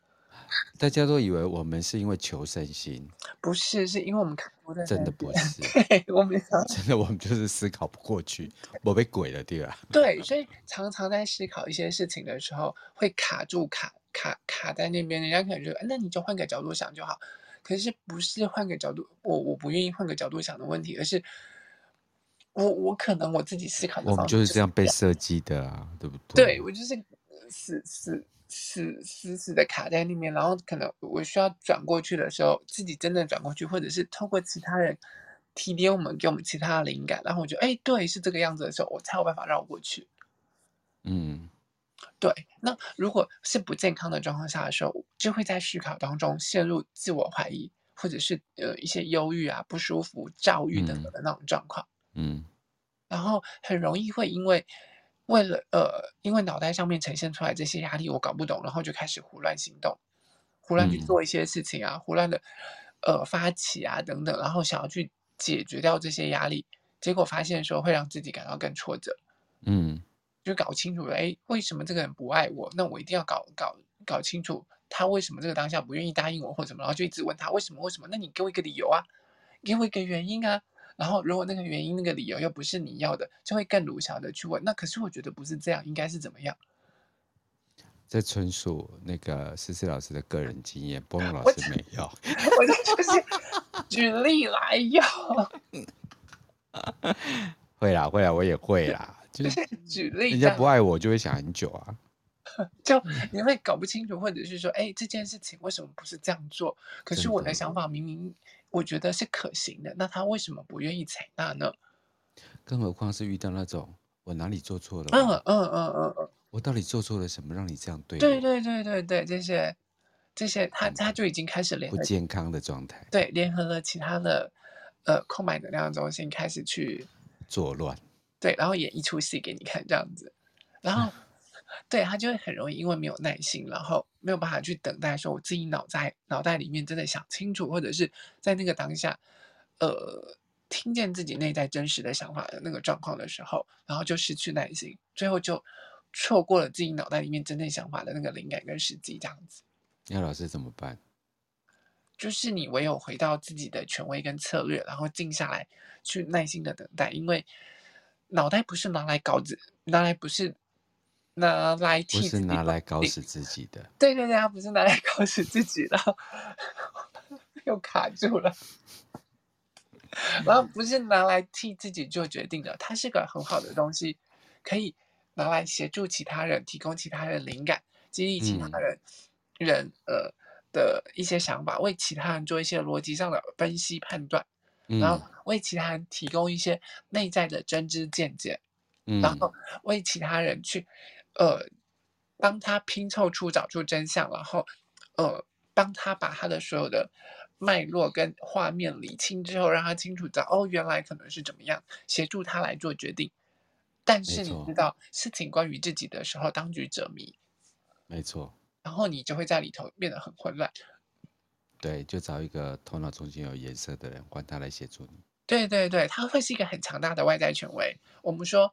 大家都以为我们是因为求胜心，不是，是因为我们看不真的不是，对，我们 真的我们就是思考不过去，我被鬼了，对吧？对，所以常常在思考一些事情的时候会卡住卡。卡卡在那边，人家可能觉得，那你就换个角度想就好。可是不是换个角度，我我不愿意换个角度想的问题，而是我我可能我自己思考的方式。我们就是这样被设计的啊，对不对？对，我就是死死死死死的卡在那边，然后可能我需要转过去的时候，自己真的转过去，或者是透过其他人提点我们，给我们其他的灵感，然后我觉得，哎，对，是这个样子的时候，我才有办法绕过去。嗯。对，那如果是不健康的状况下的时候，就会在思考当中陷入自我怀疑，或者是呃一些忧郁啊、不舒服、躁郁等等的那种状况。嗯，然后很容易会因为为了呃，因为脑袋上面呈现出来这些压力，我搞不懂，然后就开始胡乱行动，胡乱去做一些事情啊，嗯、胡乱的呃发起啊等等，然后想要去解决掉这些压力，结果发现说会让自己感到更挫折。嗯。就搞清楚了，哎，为什么这个人不爱我？那我一定要搞搞搞清楚他为什么这个当下不愿意答应我或什么，然后就一直问他为什么为什么？那你给我一个理由啊，给我一个原因啊。然后如果那个原因那个理由又不是你要的，就会更鲁小的去问。那可是我觉得不是这样，应该是怎么样？这纯属那个思思老师的个人经验，波诺老师没有。我就就是举例来用。会啦会啦，我也会啦。就是 举例，人家不爱我就会想很久啊。就你会搞不清楚，或者是说，哎，这件事情为什么不是这样做？可是我的想法明明我觉得是可行的，那他为什么不愿意采纳呢？更何况是遇到那种我哪里做错了？嗯嗯嗯嗯嗯，我到底做错了什么，让你这样对？对对对对对，这些这些，他他就已经开始联合不健康的状态，对，联合了其他的呃空白能量中心开始去作乱。对，然后演一出戏给你看，这样子，然后，对他就会很容易因为没有耐心，然后没有办法去等待，说我自己脑袋脑袋里面真的想清楚，或者是在那个当下，呃，听见自己内在真实的想法的那个状况的时候，然后就失去耐心，最后就错过了自己脑袋里面真正想法的那个灵感跟时机，这样子。那老师怎么办？就是你唯有回到自己的权威跟策略，然后静下来去耐心的等待，因为。脑袋不是拿来搞自，拿来不是拿来替，不是拿来搞死自己的。对对对，他不是拿来搞死自己的，又卡住了。然后不是拿来替自己做决定的，它是个很好的东西，可以拿来协助其他人，提供其他人灵感，激励其他人、嗯、人呃的一些想法，为其他人做一些逻辑上的分析判断。然后为其他人提供一些内在的真知见解，嗯，然后为其他人去，呃，帮他拼凑出找出真相，然后，呃，帮他把他的所有的脉络跟画面理清之后，让他清楚知道哦，原来可能是怎么样，协助他来做决定。但是你知道，事情关于自己的时候，当局者迷，没错，然后你就会在里头变得很混乱。对，就找一个头脑中心有颜色的人，换他来协助你。对对对，他会是一个很强大的外在权威。我们说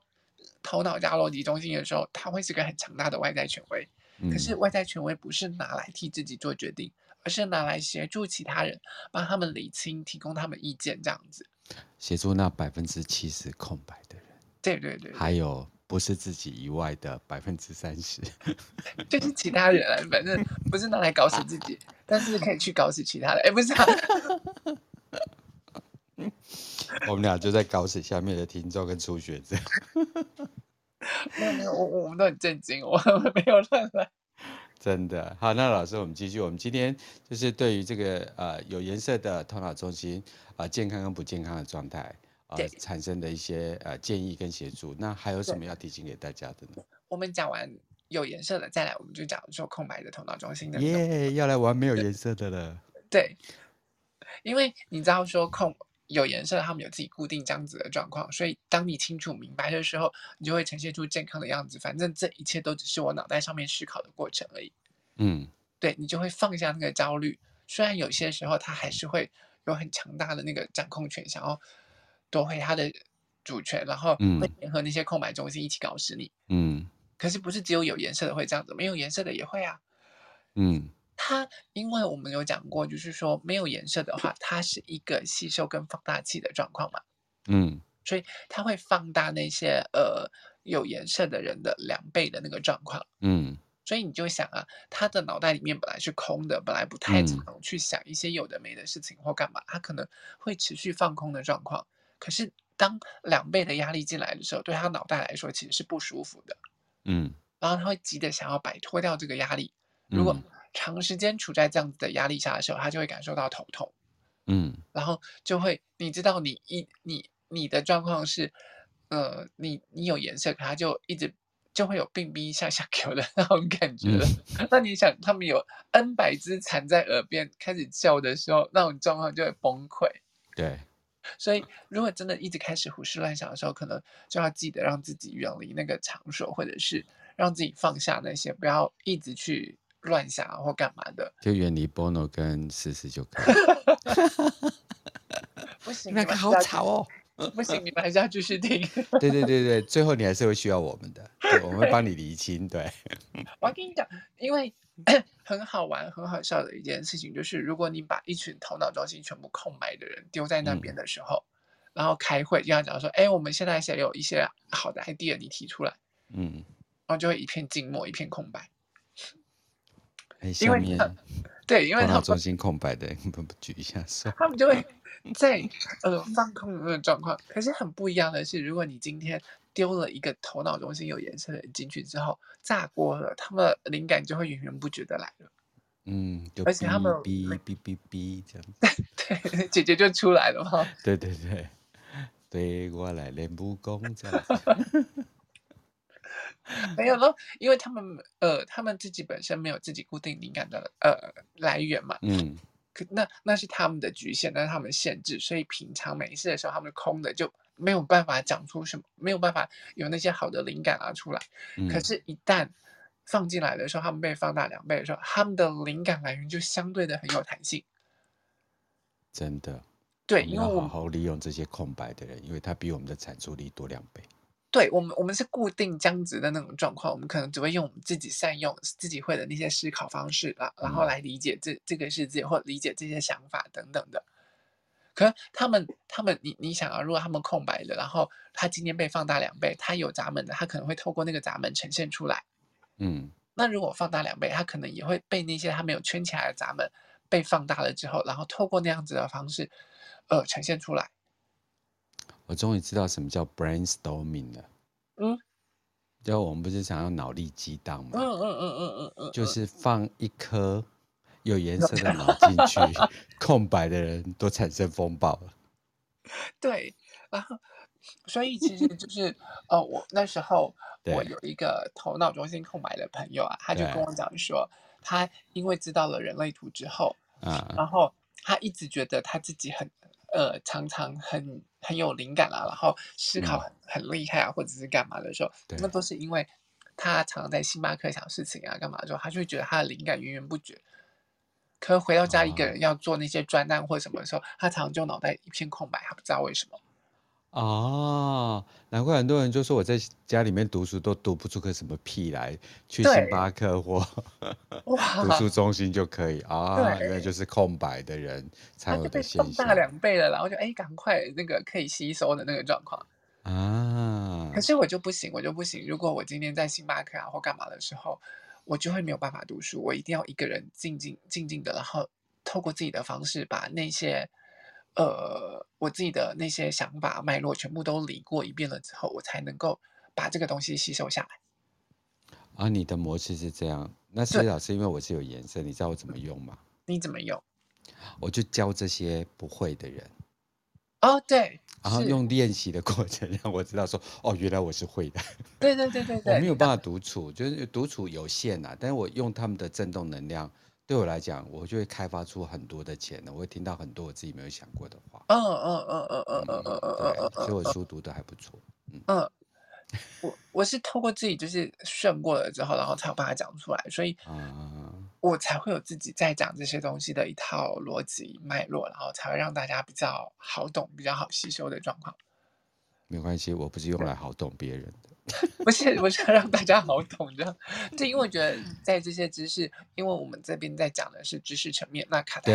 头脑加逻辑中心的时候，他会是个很强大的外在权威。嗯。可是外在权威不是拿来替自己做决定，而是拿来协助其他人，帮他们理清，提供他们意见，这样子。协助那百分之七十空白的人。对对对。还有不是自己以外的百分之三十，就是其他人啊，反正不是拿来搞死自己。但是可以去搞死其他的，哎，不是啊，我们俩就在搞死下面的听众跟初学者。没有没有，我我们都很震惊，我们没有乱来。真的好，那老师，我们继续。我们今天就是对于这个呃有颜色的头脑中心啊、呃、健康跟不健康的状态啊、呃、产生的一些呃建议跟协助。那还有什么要提醒给大家的呢？我们讲完。有颜色的，再来我们就讲说空白的头脑中心的。耶，要来玩没有颜色的了。对，因为你知道说空有颜色，他们有自己固定这样子的状况，所以当你清楚明白的时候，你就会呈现出健康的样子。反正这一切都只是我脑袋上面思考的过程而已。嗯，对，你就会放下那个焦虑。虽然有些时候他还是会有很强大的那个掌控权，想要夺回他的主权，然后会联合那些空白中心一起搞死你。嗯。可是不是只有有颜色的会这样子，没有颜色的也会啊。嗯，它因为我们有讲过，就是说没有颜色的话，它是一个吸收跟放大器的状况嘛。嗯，所以它会放大那些呃有颜色的人的两倍的那个状况。嗯，所以你就想啊，他的脑袋里面本来是空的，本来不太常去想一些有的没的事情或干嘛，他可能会持续放空的状况。可是当两倍的压力进来的时候，对他脑袋来说其实是不舒服的。嗯，然后他会急着想要摆脱掉这个压力。如果长时间处在这样子的压力下的时候，他就会感受到头痛。嗯，然后就会，你知道你，一你你的状况是，呃，你你有颜色，可他就一直就会有病逼下下球的 那种感觉了。嗯、那你想，他们有 N 百只蝉在耳边开始叫的时候，那种状况就会崩溃。对。所以，如果真的一直开始胡思乱想的时候，可能就要记得让自己远离那个场所，或者是让自己放下那些，不要一直去乱想或干嘛的。就远离 Bono 跟思思就可以了。不行，那个好吵哦。不行，你们还是要继续听。对对对对，最后你还是会需要我们的，对，我们会帮你厘清。对，我要跟你讲，因为 很好玩、很好笑的一件事情，就是如果你把一群头脑中心全部空白的人丢在那边的时候，嗯、然后开会就要讲说：“哎，我们现在谁有一些好的 idea，你提出来。”嗯，然后就会一片静默，一片空白。哎，下面对，因为头脑中心空白的，不不举一下手，他们就会 在呃放空的那个状况。可是很不一样的是，如果你今天丢了一个头脑中心有颜色的人进去之后，炸锅了，他们的灵感就会源源不绝的来了。嗯，而且他们哔哔哔哔这样，对，姐姐就出来了嘛。对对对，对我来练武功这样。没有咯，因为他们呃，他们自己本身没有自己固定灵感的呃来源嘛，嗯，可那那是他们的局限，那是他们的限制，所以平常没事的时候，他们空的就没有办法讲出什么，没有办法有那些好的灵感啊出来。嗯、可是，一旦放进来的时候，他们被放大两倍的时候，他们的灵感来源就相对的很有弹性。真的，对，因为好好利用这些空白的人，因为他比我们的产出力多两倍。对我们，我们是固定僵直的那种状况，我们可能只会用我们自己善用、自己会的那些思考方式，然然后来理解这这个世界或理解这些想法等等的。可是他们，他们，你你想啊，如果他们空白的，然后他今天被放大两倍，他有闸门的，他可能会透过那个闸门呈现出来。嗯，那如果放大两倍，他可能也会被那些他没有圈起来的闸门被放大了之后，然后透过那样子的方式，呃，呈现出来。我终于知道什么叫 brainstorming 了。嗯，就我们不是想要脑力激荡吗？嗯嗯嗯嗯嗯嗯，就是放一颗有颜色的脑进去，空白的人都产生风暴了。对，然后所以其实就是呃，我那时候我有一个头脑中心空白的朋友啊，他就跟我讲说，他因为知道了人类图之后，啊，然后他一直觉得他自己很。呃，常常很很有灵感啊，然后思考很、嗯、很厉害啊，或者是干嘛的时候，那都是因为他常常在星巴克想事情啊，干嘛的时候，他就会觉得他的灵感源源不绝。可回到家一个人要做那些专案或什么的时候，哦、他常常就脑袋一片空白，他不知道为什么。哦，难怪很多人就说我在家里面读书都读不出个什么屁来，去星巴克或 读书中心就可以啊，原来就是空白的人 才有的现象。放大两倍了，然后就哎，赶快那个可以吸收的那个状况啊。可是我就不行，我就不行。如果我今天在星巴克啊或干嘛的时候，我就会没有办法读书。我一定要一个人静静静静的，然后透过自己的方式把那些。呃，我自己的那些想法脉络全部都理过一遍了之后，我才能够把这个东西吸收下来。啊，你的模式是这样？那施老师，因为我是有颜色，你知道我怎么用吗？你怎么用？我就教这些不会的人。哦，对。然后用练习的过程让我知道说，哦，原来我是会的。对对对对对。我没有办法独处，就是独处有限呐，但是我用他们的震动能量。对我来讲，我就会开发出很多的潜能，我会听到很多我自己没有想过的话。嗯嗯嗯嗯嗯嗯嗯嗯，对，所以我书读的还不错。嗯，我我是透过自己就是顺过了之后，然后才有把它讲出来，所以，我才会有自己在讲这些东西的一套逻辑脉络，然后才会让大家比较好懂、比较好吸收的状况。没关系，我不是用来好懂别人的。不是，我是要让大家好懂的。对，因为我觉得在这些知识，因为我们这边在讲的是知识层面，那卡塔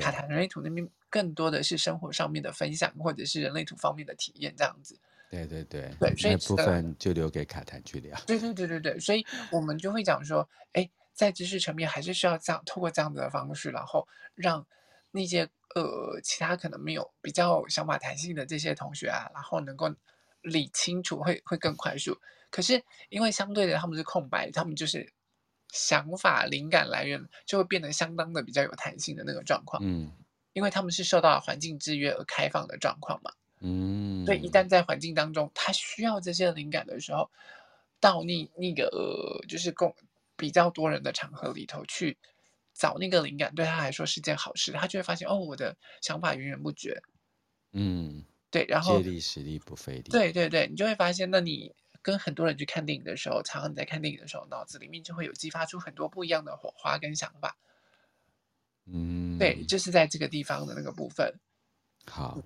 卡塔人类图那边更多的是生活上面的分享，或者是人类图方面的体验这样子。对对对，对，所以部分就留给卡坦去聊。对对对对对，所以我们就会讲说，哎，在知识层面还是需要这样，透过这样子的方式，然后让那些呃其他可能没有比较想法弹性的这些同学啊，然后能够。理清楚会会更快速，可是因为相对的他们是空白，他们就是想法灵感来源就会变得相当的比较有弹性的那个状况。嗯，因为他们是受到环境制约而开放的状况嘛。嗯，所以一旦在环境当中他需要这些灵感的时候，到那那个、呃、就是共比较多人的场合里头去找那个灵感，对他来说是件好事。他就会发现哦，我的想法源源不绝。嗯。对，然后借力使力不费力。对对对，你就会发现，那你跟很多人去看电影的时候，常常你在看电影的时候，脑子里面就会有激发出很多不一样的火花跟想法。嗯，对，就是在这个地方的那个部分。好，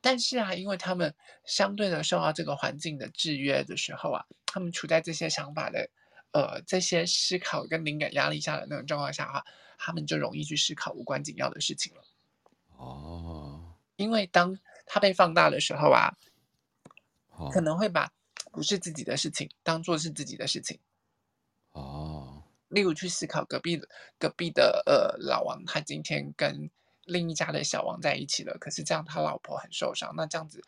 但是啊，因为他们相对的受到这个环境的制约的时候啊，他们处在这些想法的呃这些思考跟灵感压力下的那种状况下啊，他们就容易去思考无关紧要的事情了。哦，因为当他被放大的时候啊，可能会把不是自己的事情当做是自己的事情。哦，例如去思考隔壁的隔壁的呃老王，他今天跟。另一家的小王在一起了，可是这样他老婆很受伤。那这样子，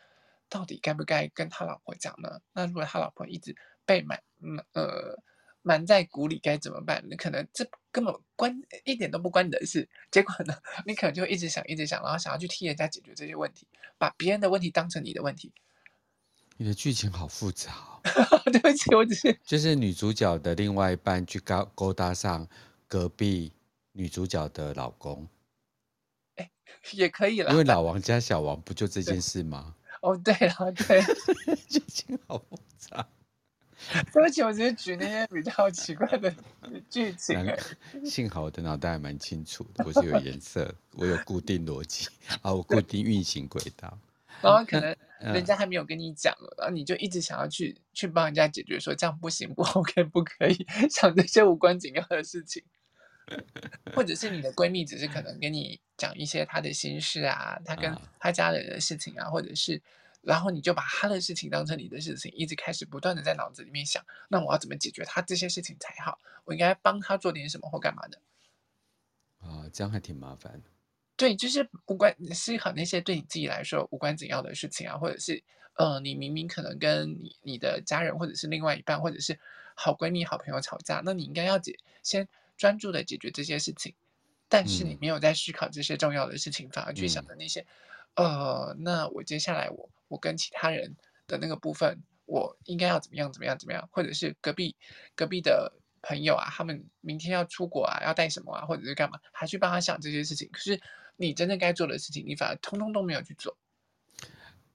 到底该不该跟他老婆讲呢？那如果他老婆一直被瞒，嗯呃瞒在鼓里，该怎么办？你可能这根本关一点都不关你的事。结果呢，你可能就一直想，一直想，然后想要去替人家解决这些问题，把别人的问题当成你的问题。你的剧情好复杂哦。对不起，我只是 就是女主角的另外一半去勾勾搭上隔壁女主角的老公。也可以了，因为老王加小王不就这件事吗？哦，对了，对，剧情好复杂。对不起，我只是举那些比较奇怪的剧情。幸好我的脑袋还蛮清楚的，我是有颜色，我有固定逻辑，啊，我固定运行轨道。然后可能人家还没有跟你讲了，然后你就一直想要去去帮人家解决，说这样不行，不 OK，不可以，想这些无关紧要的事情。或者是你的闺蜜只是可能跟你讲一些她的心事啊，她跟她家人的事情啊，或者是，然后你就把他的事情当成你的事情，一直开始不断的在脑子里面想，那我要怎么解决他这些事情才好？我应该帮他做点什么或干嘛的？啊，这样还挺麻烦的。对，就是无关思考那些对你自己来说无关紧要的事情啊，或者是呃，你明明可能跟你你的家人或者是另外一半或者是好闺蜜、好朋友吵架，那你应该要解先。专注的解决这些事情，但是你没有在思考这些重要的事情，嗯、反而去想的那些，呃，那我接下来我我跟其他人的那个部分，我应该要怎么样怎么样怎么样，或者是隔壁隔壁的朋友啊，他们明天要出国啊，要带什么啊，或者是干嘛，还去帮他想这些事情。可是你真正该做的事情，你反而通通都没有去做。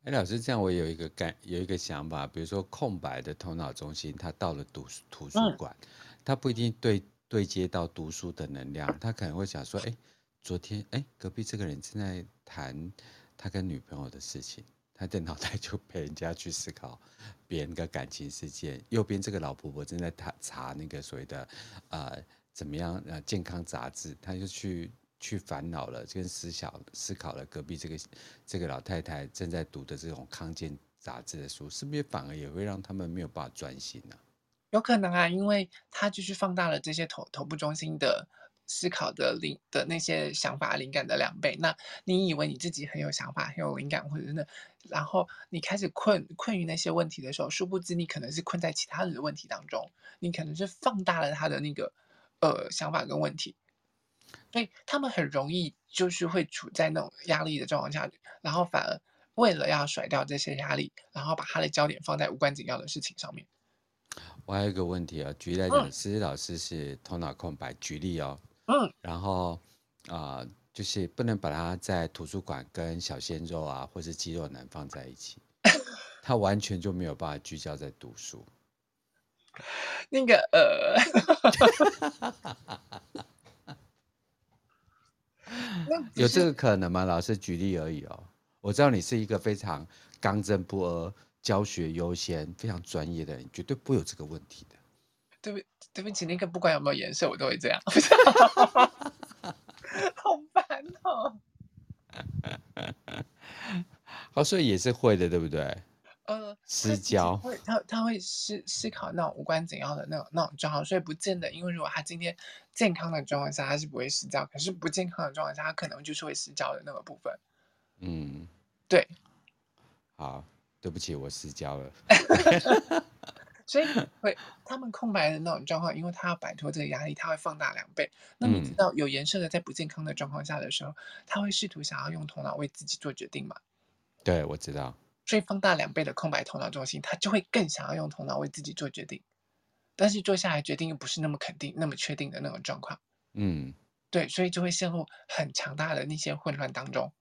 哎，老师，这样我有一个感，有一个想法，比如说空白的头脑中心，他到了图图书馆，他、嗯、不一定对。对接到读书的能量，他可能会想说：“哎，昨天哎，隔壁这个人正在谈他跟女朋友的事情，他的脑袋就陪人家去思考别人的感情世界。右边这个老婆婆正在查查那个所谓的呃怎么样呃健康杂志，他就去去烦恼了，跟思考思考了隔壁这个这个老太太正在读的这种康健杂志的书，是不是反而也会让他们没有办法专心呢？”有可能啊，因为他就是放大了这些头头部中心的思考的灵的那些想法灵感的两倍。那你以为你自己很有想法、很有灵感，或者是那，然后你开始困困于那些问题的时候，殊不知你可能是困在其他人的问题当中，你可能是放大了他的那个呃想法跟问题，所以他们很容易就是会处在那种压力的状况下，然后反而为了要甩掉这些压力，然后把他的焦点放在无关紧要的事情上面。我还有一个问题啊，举例来讲，思思老师是头脑空白，举例哦，嗯，然后啊、呃，就是不能把它在图书馆跟小鲜肉啊，或是肌肉男放在一起，他完全就没有办法聚焦在读书。那个呃，有这个可能吗？老师举例而已哦。我知道你是一个非常刚正不阿。教学优先，非常专业的人，绝对不会有这个问题的。对不，对不起，那个不管有没有颜色，我都会这样。好烦哦。好，所以也是会的，对不对？呃，私交会，他他会思思考那种无关紧要的那种那种状况，所以不见得，因为如果他今天健康的状况下，他是不会私交，可是不健康的状况下，他可能就是会私交的那个部分。嗯，对。好。对不起，我私交了。所以会他们空白的那种状况，因为他要摆脱这个压力，他会放大两倍。那你知道有颜色的在不健康的状况下的时候，他会试图想要用头脑为自己做决定嘛？对，我知道。所以放大两倍的空白头脑中心，他就会更想要用头脑为自己做决定，但是做下来决定又不是那么肯定、那么确定的那种状况。嗯，对，所以就会陷入很强大的那些混乱当中。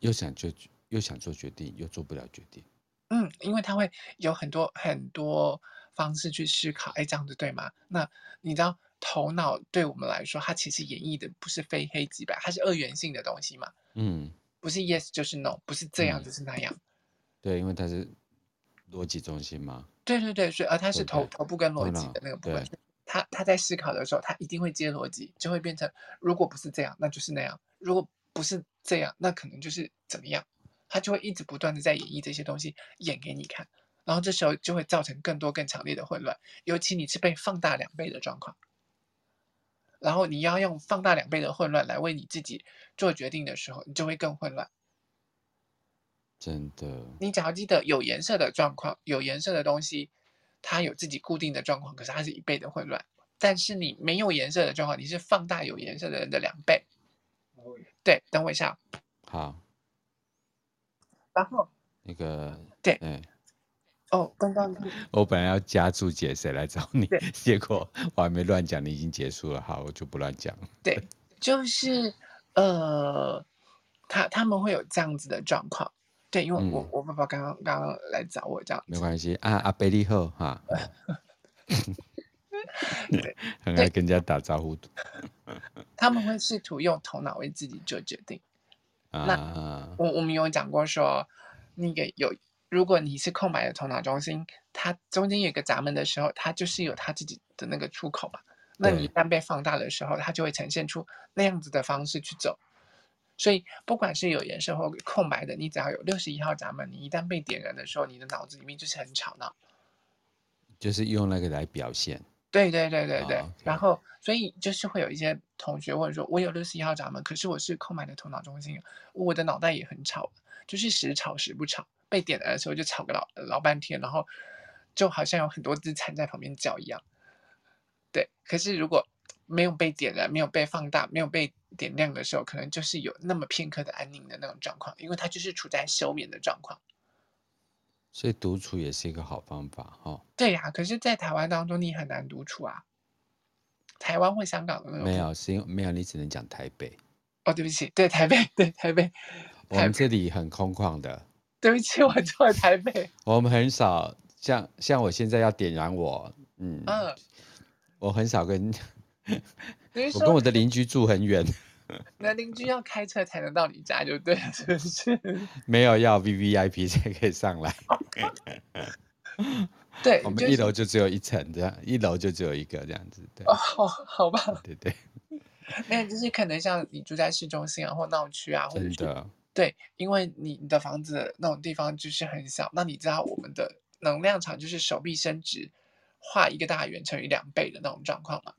又想就。又想做决定，又做不了决定。嗯，因为他会有很多很多方式去思考，哎，这样子对吗？那你知道，头脑对我们来说，它其实演绎的不是非黑即白，它是二元性的东西嘛。嗯，不是 yes 就是 no，不是这样就是那样。嗯、对，因为它是逻辑中心嘛。对对对，所以而它是头头部跟逻辑的那个部分。他他在思考的时候，他一定会接逻辑，就会变成如果不是这样，那就是那样；如果不是这样，那可能就是怎么样。他就会一直不断的在演绎这些东西，演给你看，然后这时候就会造成更多更强烈的混乱，尤其你是被放大两倍的状况。然后你要用放大两倍的混乱来为你自己做决定的时候，你就会更混乱。真的。你只要记得有颜色的状况，有颜色的东西，它有自己固定的状况，可是它是一倍的混乱。但是你没有颜色的状况，你是放大有颜色的人的两倍。对，等我一下。好。然后那个对，嗯。哦，刚刚 我本来要加注解谁来找你，结果我还没乱讲，你已经结束了，好，我就不乱讲。对，就是呃，他他们会有这样子的状况，对，因为我、嗯、我爸爸刚刚刚刚来找我这样，没关系啊，阿贝利赫哈，对，很爱跟人家打招呼。他们会试图用头脑为自己做决定。啊、那我我们有讲过说，那个有。如果你是空白的头脑中心，它中间有个闸门的时候，它就是有它自己的那个出口嘛。那你一旦被放大的时候，它就会呈现出那样子的方式去走。所以不管是有颜色或空白的，你只要有六十一号闸门，你一旦被点燃的时候，你的脑子里面就是很吵闹，就是用那个来表现。对对对对对。Oh. 然后，所以就是会有一些同学问说：“我有六十一号闸门，可是我是空白的头脑中心，我的脑袋也很吵，就是时吵时不吵。”被点燃的时候就吵个老老半天，然后就好像有很多只蝉在旁边叫一样。对，可是如果没有被点燃、没有被放大、没有被点亮的时候，可能就是有那么片刻的安宁的那种状况，因为它就是处在休眠的状况。所以独处也是一个好方法，哦，对呀，可是，在台湾当中你很难独处啊。台湾或香港的那种没有，是因为没有，你只能讲台北。哦，对不起，对台北，对台北，我们这里很空旷的。对不起，我住在台北。我们很少像像我现在要点燃我，嗯，嗯我很少跟，我跟我的邻居住很远。那邻居要开车才能到你家，就对了，是不是？没有要 V V I P 才可以上来。对，我们一楼就只有一层，这样一楼就只有一个这样子。对，哦，好吧。对对。那就是可能像你住在市中心啊，或闹区啊，或者是。对，因为你你的房子那种地方就是很小，那你知道我们的能量场就是手臂伸直，画一个大圆乘以两倍的那种状况嘛。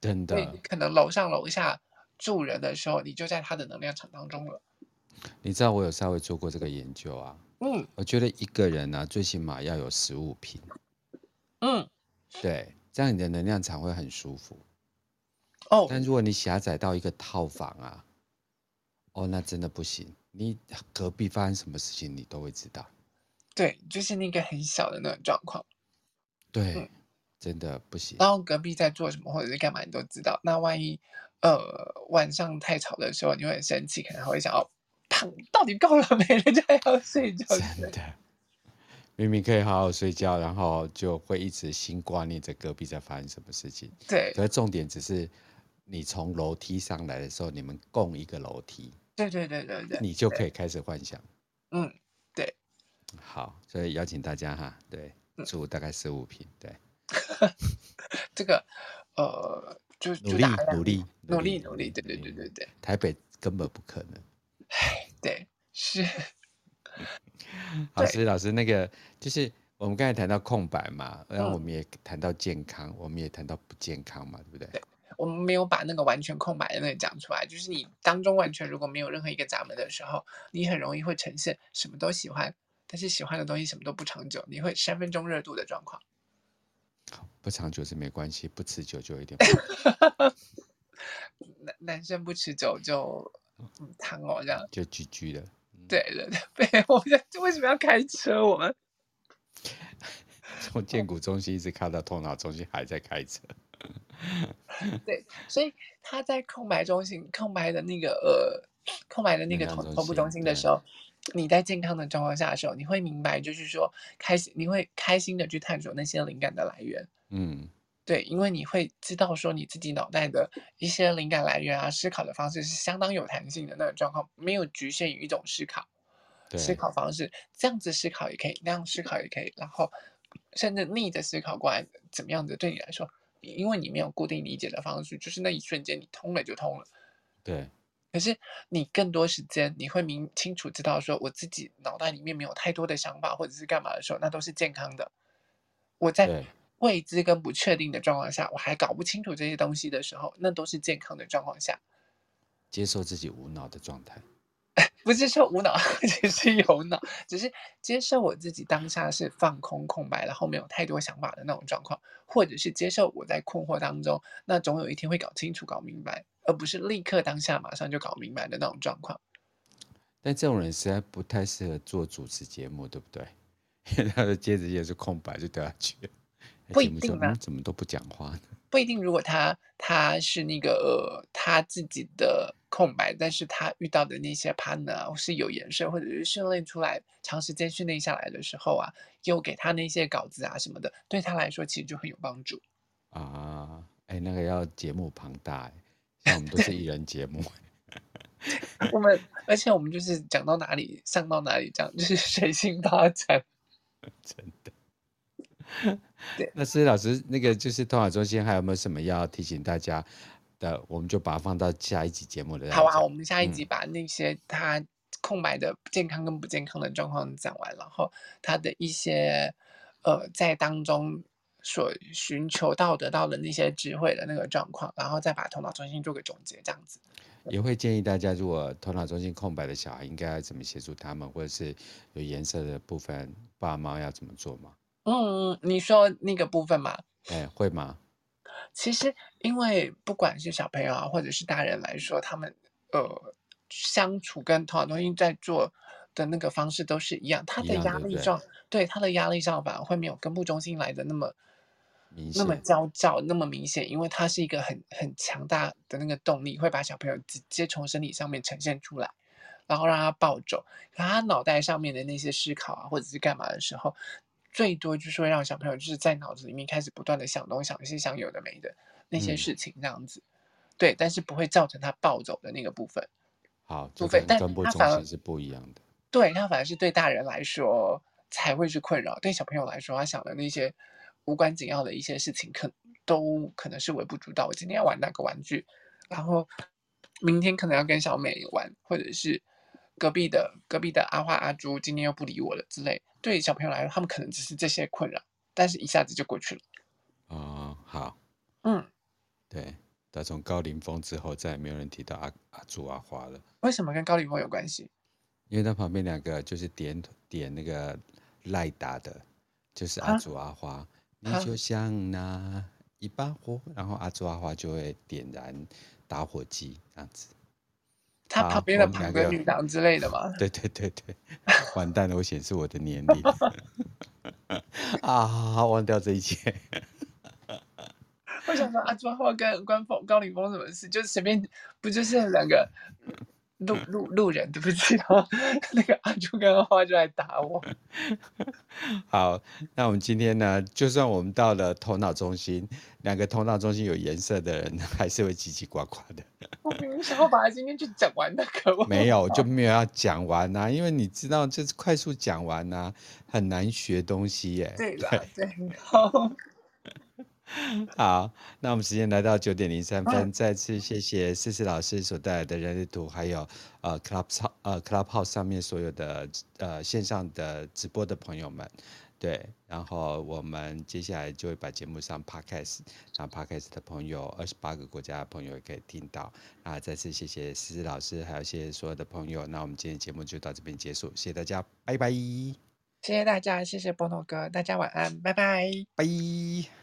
真的。可能楼上楼下住人的时候，你就在他的能量场当中了。你知道我有稍微做过这个研究啊。嗯。我觉得一个人呢、啊，最起码要有十五坪。嗯。对，这样你的能量场会很舒服。哦。但如果你狭窄到一个套房啊，哦，那真的不行。你隔壁发生什么事情，你都会知道。对，就是那个很小的那种状况。对，嗯、真的不行。然后隔壁在做什么或者是干嘛，你都知道。那万一呃晚上太吵的时候，你会很生气，可能还会想要躺，到底够了没？人家还要睡觉。真的，明明可以好好睡觉，然后就会一直心挂念着隔壁在发生什么事情。对。可是重点只是你从楼梯上来的时候，你们共一个楼梯。对对对对对，你就可以开始幻想。嗯，对。好，所以邀请大家哈，对，住大概十五平，对。这个，呃，就努力努力努力努力，对对对对对。台北根本不可能。唉，对，是。老师老师，那个就是我们刚才谈到空白嘛，然后我们也谈到健康，我们也谈到不健康嘛，对不对？对。我们没有把那个完全空白的那个讲出来，就是你当中完全如果没有任何一个闸门的时候，你很容易会呈现什么都喜欢，但是喜欢的东西什么都不长久，你会三分钟热度的状况。不长久是没关系，不持久就有点。男男生不持久就躺哦，这样就 GG 了。对对对，对，我们为什么要开车？我们从荐骨中心一直开到头脑中心，还在开车。对，所以他在空白中心、空白的那个呃、空白的那个头头部中心的时候，你在健康的状况下的时候，你会明白，就是说开心，你会开心的去探索那些灵感的来源。嗯，对，因为你会知道说你自己脑袋的一些灵感来源啊，思考的方式是相当有弹性的那种状况，没有局限于一种思考，思考方式，这样子思考也可以，那样思考也可以，然后甚至逆着思考过来，怎么样子对你来说，因为你没有固定理解的方式，就是那一瞬间你通了就通了。对。可是你更多时间，你会明清楚知道说，我自己脑袋里面没有太多的想法或者是干嘛的时候，那都是健康的。我在。未知跟不确定的状况下，我还搞不清楚这些东西的时候，那都是健康的状况下。接受自己无脑的状态，不是说无脑，只是有脑，只是接受我自己当下是放空空白，然后没有太多想法的那种状况，或者是接受我在困惑当中，那总有一天会搞清楚、搞明白，而不是立刻当下马上就搞明白的那种状况。但这种人实在不太适合做主持节目，对不对？因为他的接着也是空白，就掉下去。不一定啊，怎么都不讲话呢？不一定。如果他他是那个、呃、他自己的空白，但是他遇到的那些 partner 是有颜色，或者是训练出来，长时间训练下来的时候啊，又给他那些稿子啊什么的，对他来说其实就很有帮助啊。哎，那个要节目庞大，像我们都是艺人节目，我们而且我们就是讲到哪里上到哪里，这样就是随性发展，真的。对，那思思老师，那个就是头脑中心，还有没有什么要提醒大家的？我们就把它放到下一集节目的。好啊，我们下一集把那些他空白的健康跟不健康的状况讲完，然后他的一些呃在当中所寻求到得到的那些智慧的那个状况，然后再把头脑中心做个总结，这样子。也会建议大家，如果头脑中心空白的小孩，应该要怎么协助他们，或者是有颜色的部分，爸妈要怎么做吗？嗯，你说那个部分嘛？哎，会吗？其实，因为不管是小朋友啊，或者是大人来说，他们呃相处跟头脑中心在做的那个方式都是一样。他的压力上，对，对他的压力上反而会没有根部中心来的那么那么焦躁，那么明显，因为它是一个很很强大的那个动力，会把小朋友直接从身体上面呈现出来，然后让他暴走。可他脑袋上面的那些思考啊，或者是干嘛的时候。最多就是会让小朋友就是在脑子里面开始不断的想东想西，想有的没的那些事情，这样子，嗯、对，但是不会造成他暴走的那个部分。好，部分，但他反而是不一样的。对，他反而是对大人来说才会是困扰，对小朋友来说，他想的那些无关紧要的一些事情，可都可能是微不足道。我今天要玩那个玩具，然后明天可能要跟小美玩，或者是。隔壁的隔壁的阿花阿朱今天又不理我了之类，对小朋友来说，他们可能只是这些困扰，但是一下子就过去了。哦，好，嗯，对，但从高凌风之后，再也没有人提到阿阿朱阿花了。为什么跟高凌风有关系？因为他旁边两个就是点点那个赖打的，就是阿朱阿花，啊、你就像那一把火，然后阿朱阿花就会点燃打火机，这样子。他旁边的旁个女郎之类的吗？对对对对，完蛋了，我显示我的年龄 啊！忘掉这一切。我想说，阿朱阿花跟关峰、高凌风什么事？就是随便，不就是两个路路路人？对不起，然 后那个阿朱跟阿花就来打我。好，那我们今天呢？就算我们到了头脑中心，两个头脑中心有颜色的人，还是会叽叽呱呱的。我明明想要把它今天就讲完的，可不没有，就没有要讲完呐、啊，因为你知道，就是快速讲完呐、啊，很难学东西耶。对的，对，好。那我们时间来到九点零三分，嗯、再次谢谢思思老师所带来的人类图，还有呃 Club 呃 Clubhouse 上面所有的呃线上的直播的朋友们。对，然后我们接下来就会把节目上 Podcast，让 Podcast 的朋友，二十八个国家的朋友也可以听到。啊，再次谢谢思思老师，还有谢谢所有的朋友。那我们今天节目就到这边结束，谢谢大家，拜拜。谢谢大家，谢谢波诺哥，大家晚安，拜拜，拜。